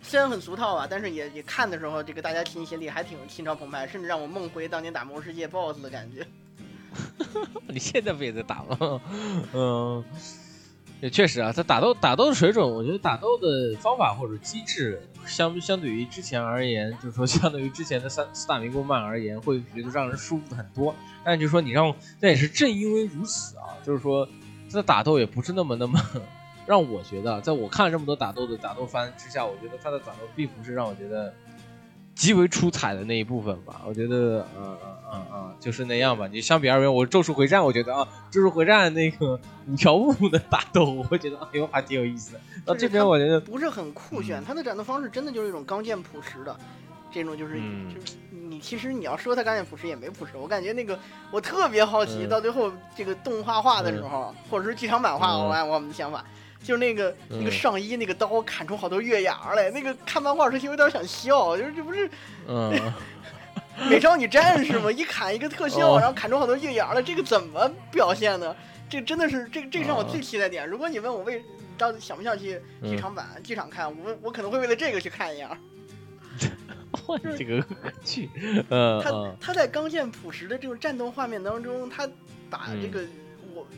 虽然很俗套吧，但是也也看的时候，这个大家齐心协力还挺心潮澎湃，甚至让我梦回当年打魔兽世界 BOSS 的感觉。你现在不也在打吗？嗯，也确实啊，他打斗打斗的水准，我觉得打斗的方法或者机制，相相对于之前而言，就是说相对于之前的三四大名工漫而言，会觉得让人舒服很多。但就是说你让，那也是正因为如此啊，就是说他的打斗也不是那么那么。让我觉得，在我看了这么多打斗的打斗番之下，我觉得他的打斗并不是让我觉得极为出彩的那一部分吧。我觉得，嗯嗯嗯嗯，就是那样吧。你相比而言，我《咒术回战》，我觉得啊，《咒术回战》那个五条悟的打斗，我会觉得哎呦还挺有意思。到这边我觉得不是很酷炫，他的战斗方式真的就是一种刚健朴实的，这种就是就是你其实你要说他刚健朴实也没朴实，我感觉那个我特别好奇，到最后这个动画化的时候，或者是剧场版化，我按我们的想法。就是那个那个上衣那个刀砍出好多月牙来，那个看漫画时候有点想笑，就是这不是，嗯，美少女战士吗？一砍一个特效，然后砍出好多月牙来，这个怎么表现呢？这真的是这这让我最期待点。如果你问我为到底想不想去剧场版剧场看，我我可能会为了这个去看一样。这个去，嗯，他他在刚健朴实的这种战斗画面当中，他把这个。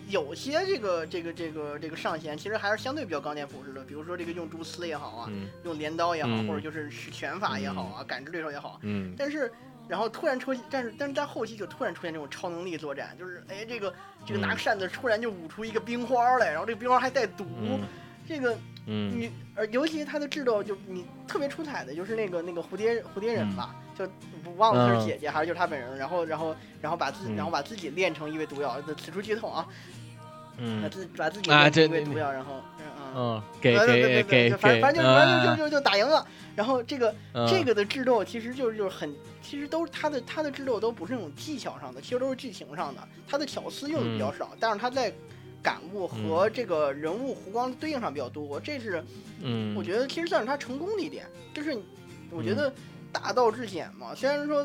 有些这个这个这个这个上弦其实还是相对比较钢铁朴实的，比如说这个用蛛丝也好啊，用镰刀也好，或者就是使拳法也好啊，感知对手也好。嗯。但是，然后突然出，但是但是在后期就突然出现这种超能力作战，就是哎这个这个拿个扇子突然就舞出一个冰花来，然后这个冰花还带毒，这个嗯。你而尤其他的智斗就你特别出彩的就是那个那个蝴蝶蝴蝶忍吧。就我忘了他是姐姐还是就是他本人，然后然后然后把自己然后把自己练成一位毒药，此处剧透啊，嗯，把自把自己练成一位毒药，然后嗯，给给给给，反正反正就反正就就就打赢了。然后这个这个的智斗其实就是就是很，其实都是他的他的智斗都不是那种技巧上的，其实都是剧情上的，他的巧思用的比较少，但是他在感悟和这个人物弧光对应上比较多，这是嗯，我觉得其实算是他成功的一点，就是我觉得。大道至简嘛，虽然说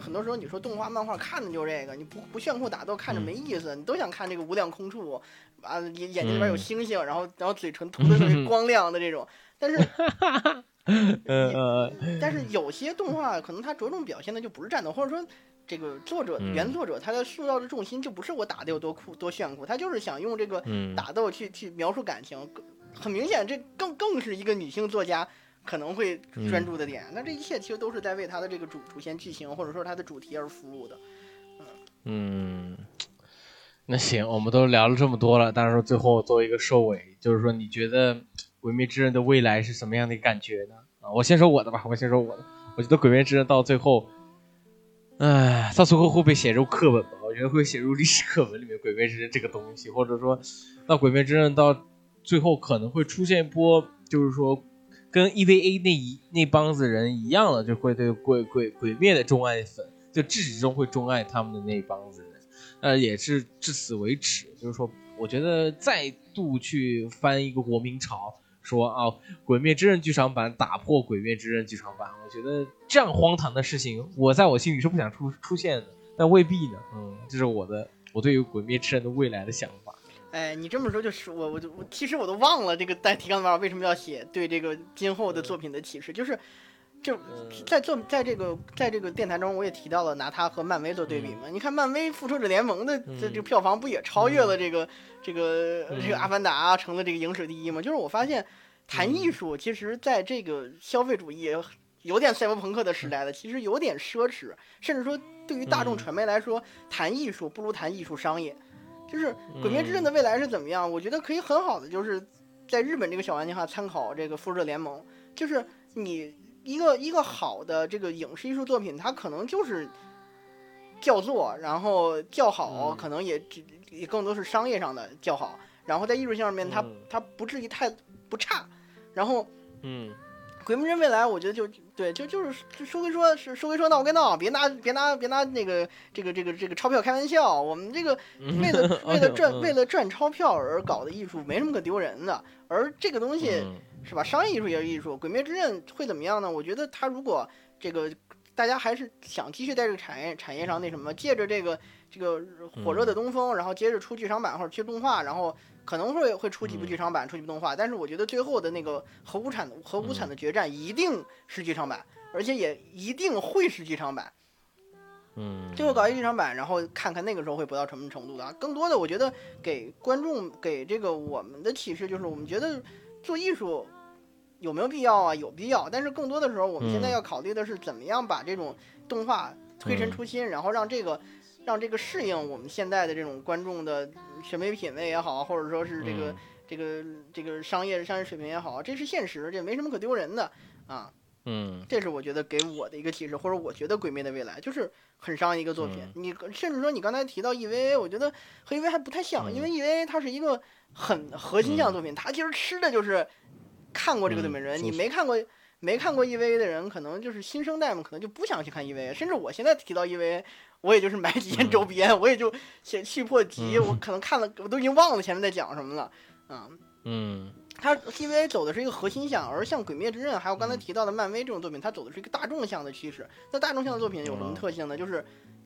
很多时候你说动画漫画看的就是这个，你不不炫酷打斗看着没意思，你都想看这个无量空处，啊眼眼睛里边有星星，然后然后嘴唇涂的特 别光亮的这种，但是，呃但是有些动画可能它着重表现的就不是战斗，或者说这个作者原作者他的塑造的重心就不是我打的有多酷多炫酷，他就是想用这个打斗去去描述感情，很明显这更更是一个女性作家。可能会专注的点，那这一切其实都是在为他的这个主主线剧情或者说他的主题而服务的。嗯，那行，我们都聊了这么多了，但是最后作为一个收尾，就是说你觉得《鬼灭之刃》的未来是什么样的感觉呢？啊，我先说我的吧，我先说我的。我觉得《鬼灭之刃》到最后，哎，到最后会被写入课本吧？我觉得会写入历史课本里面，《鬼灭之刃》这个东西，或者说，那《鬼灭之刃》到最后可能会出现一波，就是说。跟 EVA 那一那帮子人一样了，就会对鬼鬼鬼灭的钟爱粉，就至始至终会钟爱他们的那帮子人，呃，也是至此为止。就是说，我觉得再度去翻一个国民潮，说啊，《鬼灭之刃》剧场版打破《鬼灭之刃》剧场版，我觉得这样荒唐的事情，我在我心里是不想出出现的，但未必呢。嗯，这是我的我对于《鬼灭之刃》的未来的想法。哎，你这么说就是我，我我其实我都忘了这个在提纲的为什么要写对这个今后的作品的启示，就是就在做在这个在这个电台中，我也提到了拿它和漫威做对比嘛。你看漫威《复仇者联盟》的这这个票房不也超越了这个这个这个《阿凡达》成了这个影史第一吗？就是我发现谈艺术，其实在这个消费主义有点赛博朋克的时代了，其实有点奢侈，甚至说对于大众传媒来说，谈艺术不如谈艺术商业。就是《鬼灭之刃》的未来是怎么样？我觉得可以很好的，就是在日本这个小环境下参考这个《复仇者联盟》，就是你一个一个好的这个影视艺术作品，它可能就是叫座，然后叫好，可能也也更多是商业上的叫好，然后在艺术性上面，它它不至于太不差，然后嗯。鬼灭之刃未来，我觉得就对，就就是说归说，是说归说，闹归闹，别拿别拿别拿那个这个这个这个钞票开玩笑。我们这个为了为了 赚为了赚钞票而搞的艺术，没什么可丢人的。而这个东西是吧？商业艺术也是艺术。鬼灭之刃会怎么样呢？我觉得他如果这个大家还是想继续在这个产业产业上那什么，借着这个这个火热的东风，然后接着出剧场版或者出动画，然后。可能会会出几部剧场版，出几部动画，但是我觉得最后的那个核无产核无产的决战一定是剧场版，而且也一定会是剧场版。嗯，最后搞一剧场版，然后看看那个时候会博到什么程度的。更多的，我觉得给观众给这个我们的启示就是，我们觉得做艺术有没有必要啊？有必要，但是更多的时候，我们现在要考虑的是怎么样把这种动画推陈出新，然后让这个。让这个适应我们现在的这种观众的审美品味也好，或者说是这个这个这个商业商业水平也好，这是现实，这没什么可丢人的啊。嗯，这是我觉得给我的一个启示，或者我觉得《鬼灭的未来》就是很商业一个作品。你甚至说你刚才提到 EVA，我觉得和 EVA 还不太像，因为 EVA 它是一个很核心向的作品，它其实吃的就是看过这个《对美人》，你没看过没看过 EVA 的人，可能就是新生代嘛，可能就不想去看 EVA。甚至我现在提到 EVA。我也就是买几件周边，我也就写去破集，我可能看了，我都已经忘了前面在讲什么了。嗯嗯，它 EVA 走的是一个核心向，而像《鬼灭之刃》还有刚才提到的漫威这种作品，它走的是一个大众向的趋势。那大众向的作品有什么特性呢？就是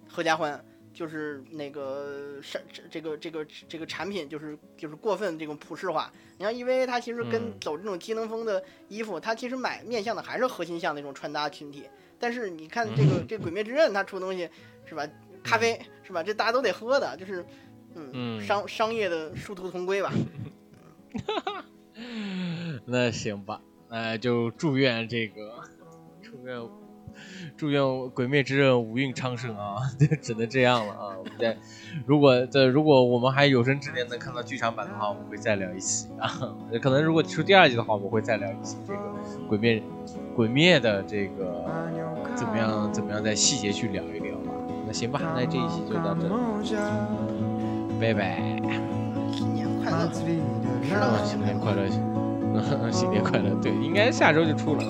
合家欢，就是那个产这个这个这个产品就是就是过分这种普世化。你像 EVA，它其实跟走这种机能风的衣服，它其实买面向的还是核心向那种穿搭群体。但是你看这个这《鬼灭之刃》，它出东西。是吧？咖啡是吧？这大家都得喝的，就是，嗯，商商业的殊途同归吧。那行吧，那就祝愿这个，祝愿祝愿《鬼灭之刃》五运昌盛啊！就只能这样了啊！我们再，如果这如果我们还有生之年能看到剧场版的话，我们会再聊一期啊。可能如果出第二季的话，我们会再聊一期这个《鬼灭》鬼灭的这个怎么样怎么样，在细节去聊一聊。行吧，那这一期就到这，拜拜。新年快乐，新年快乐，新年快乐，对，应该下周就出了。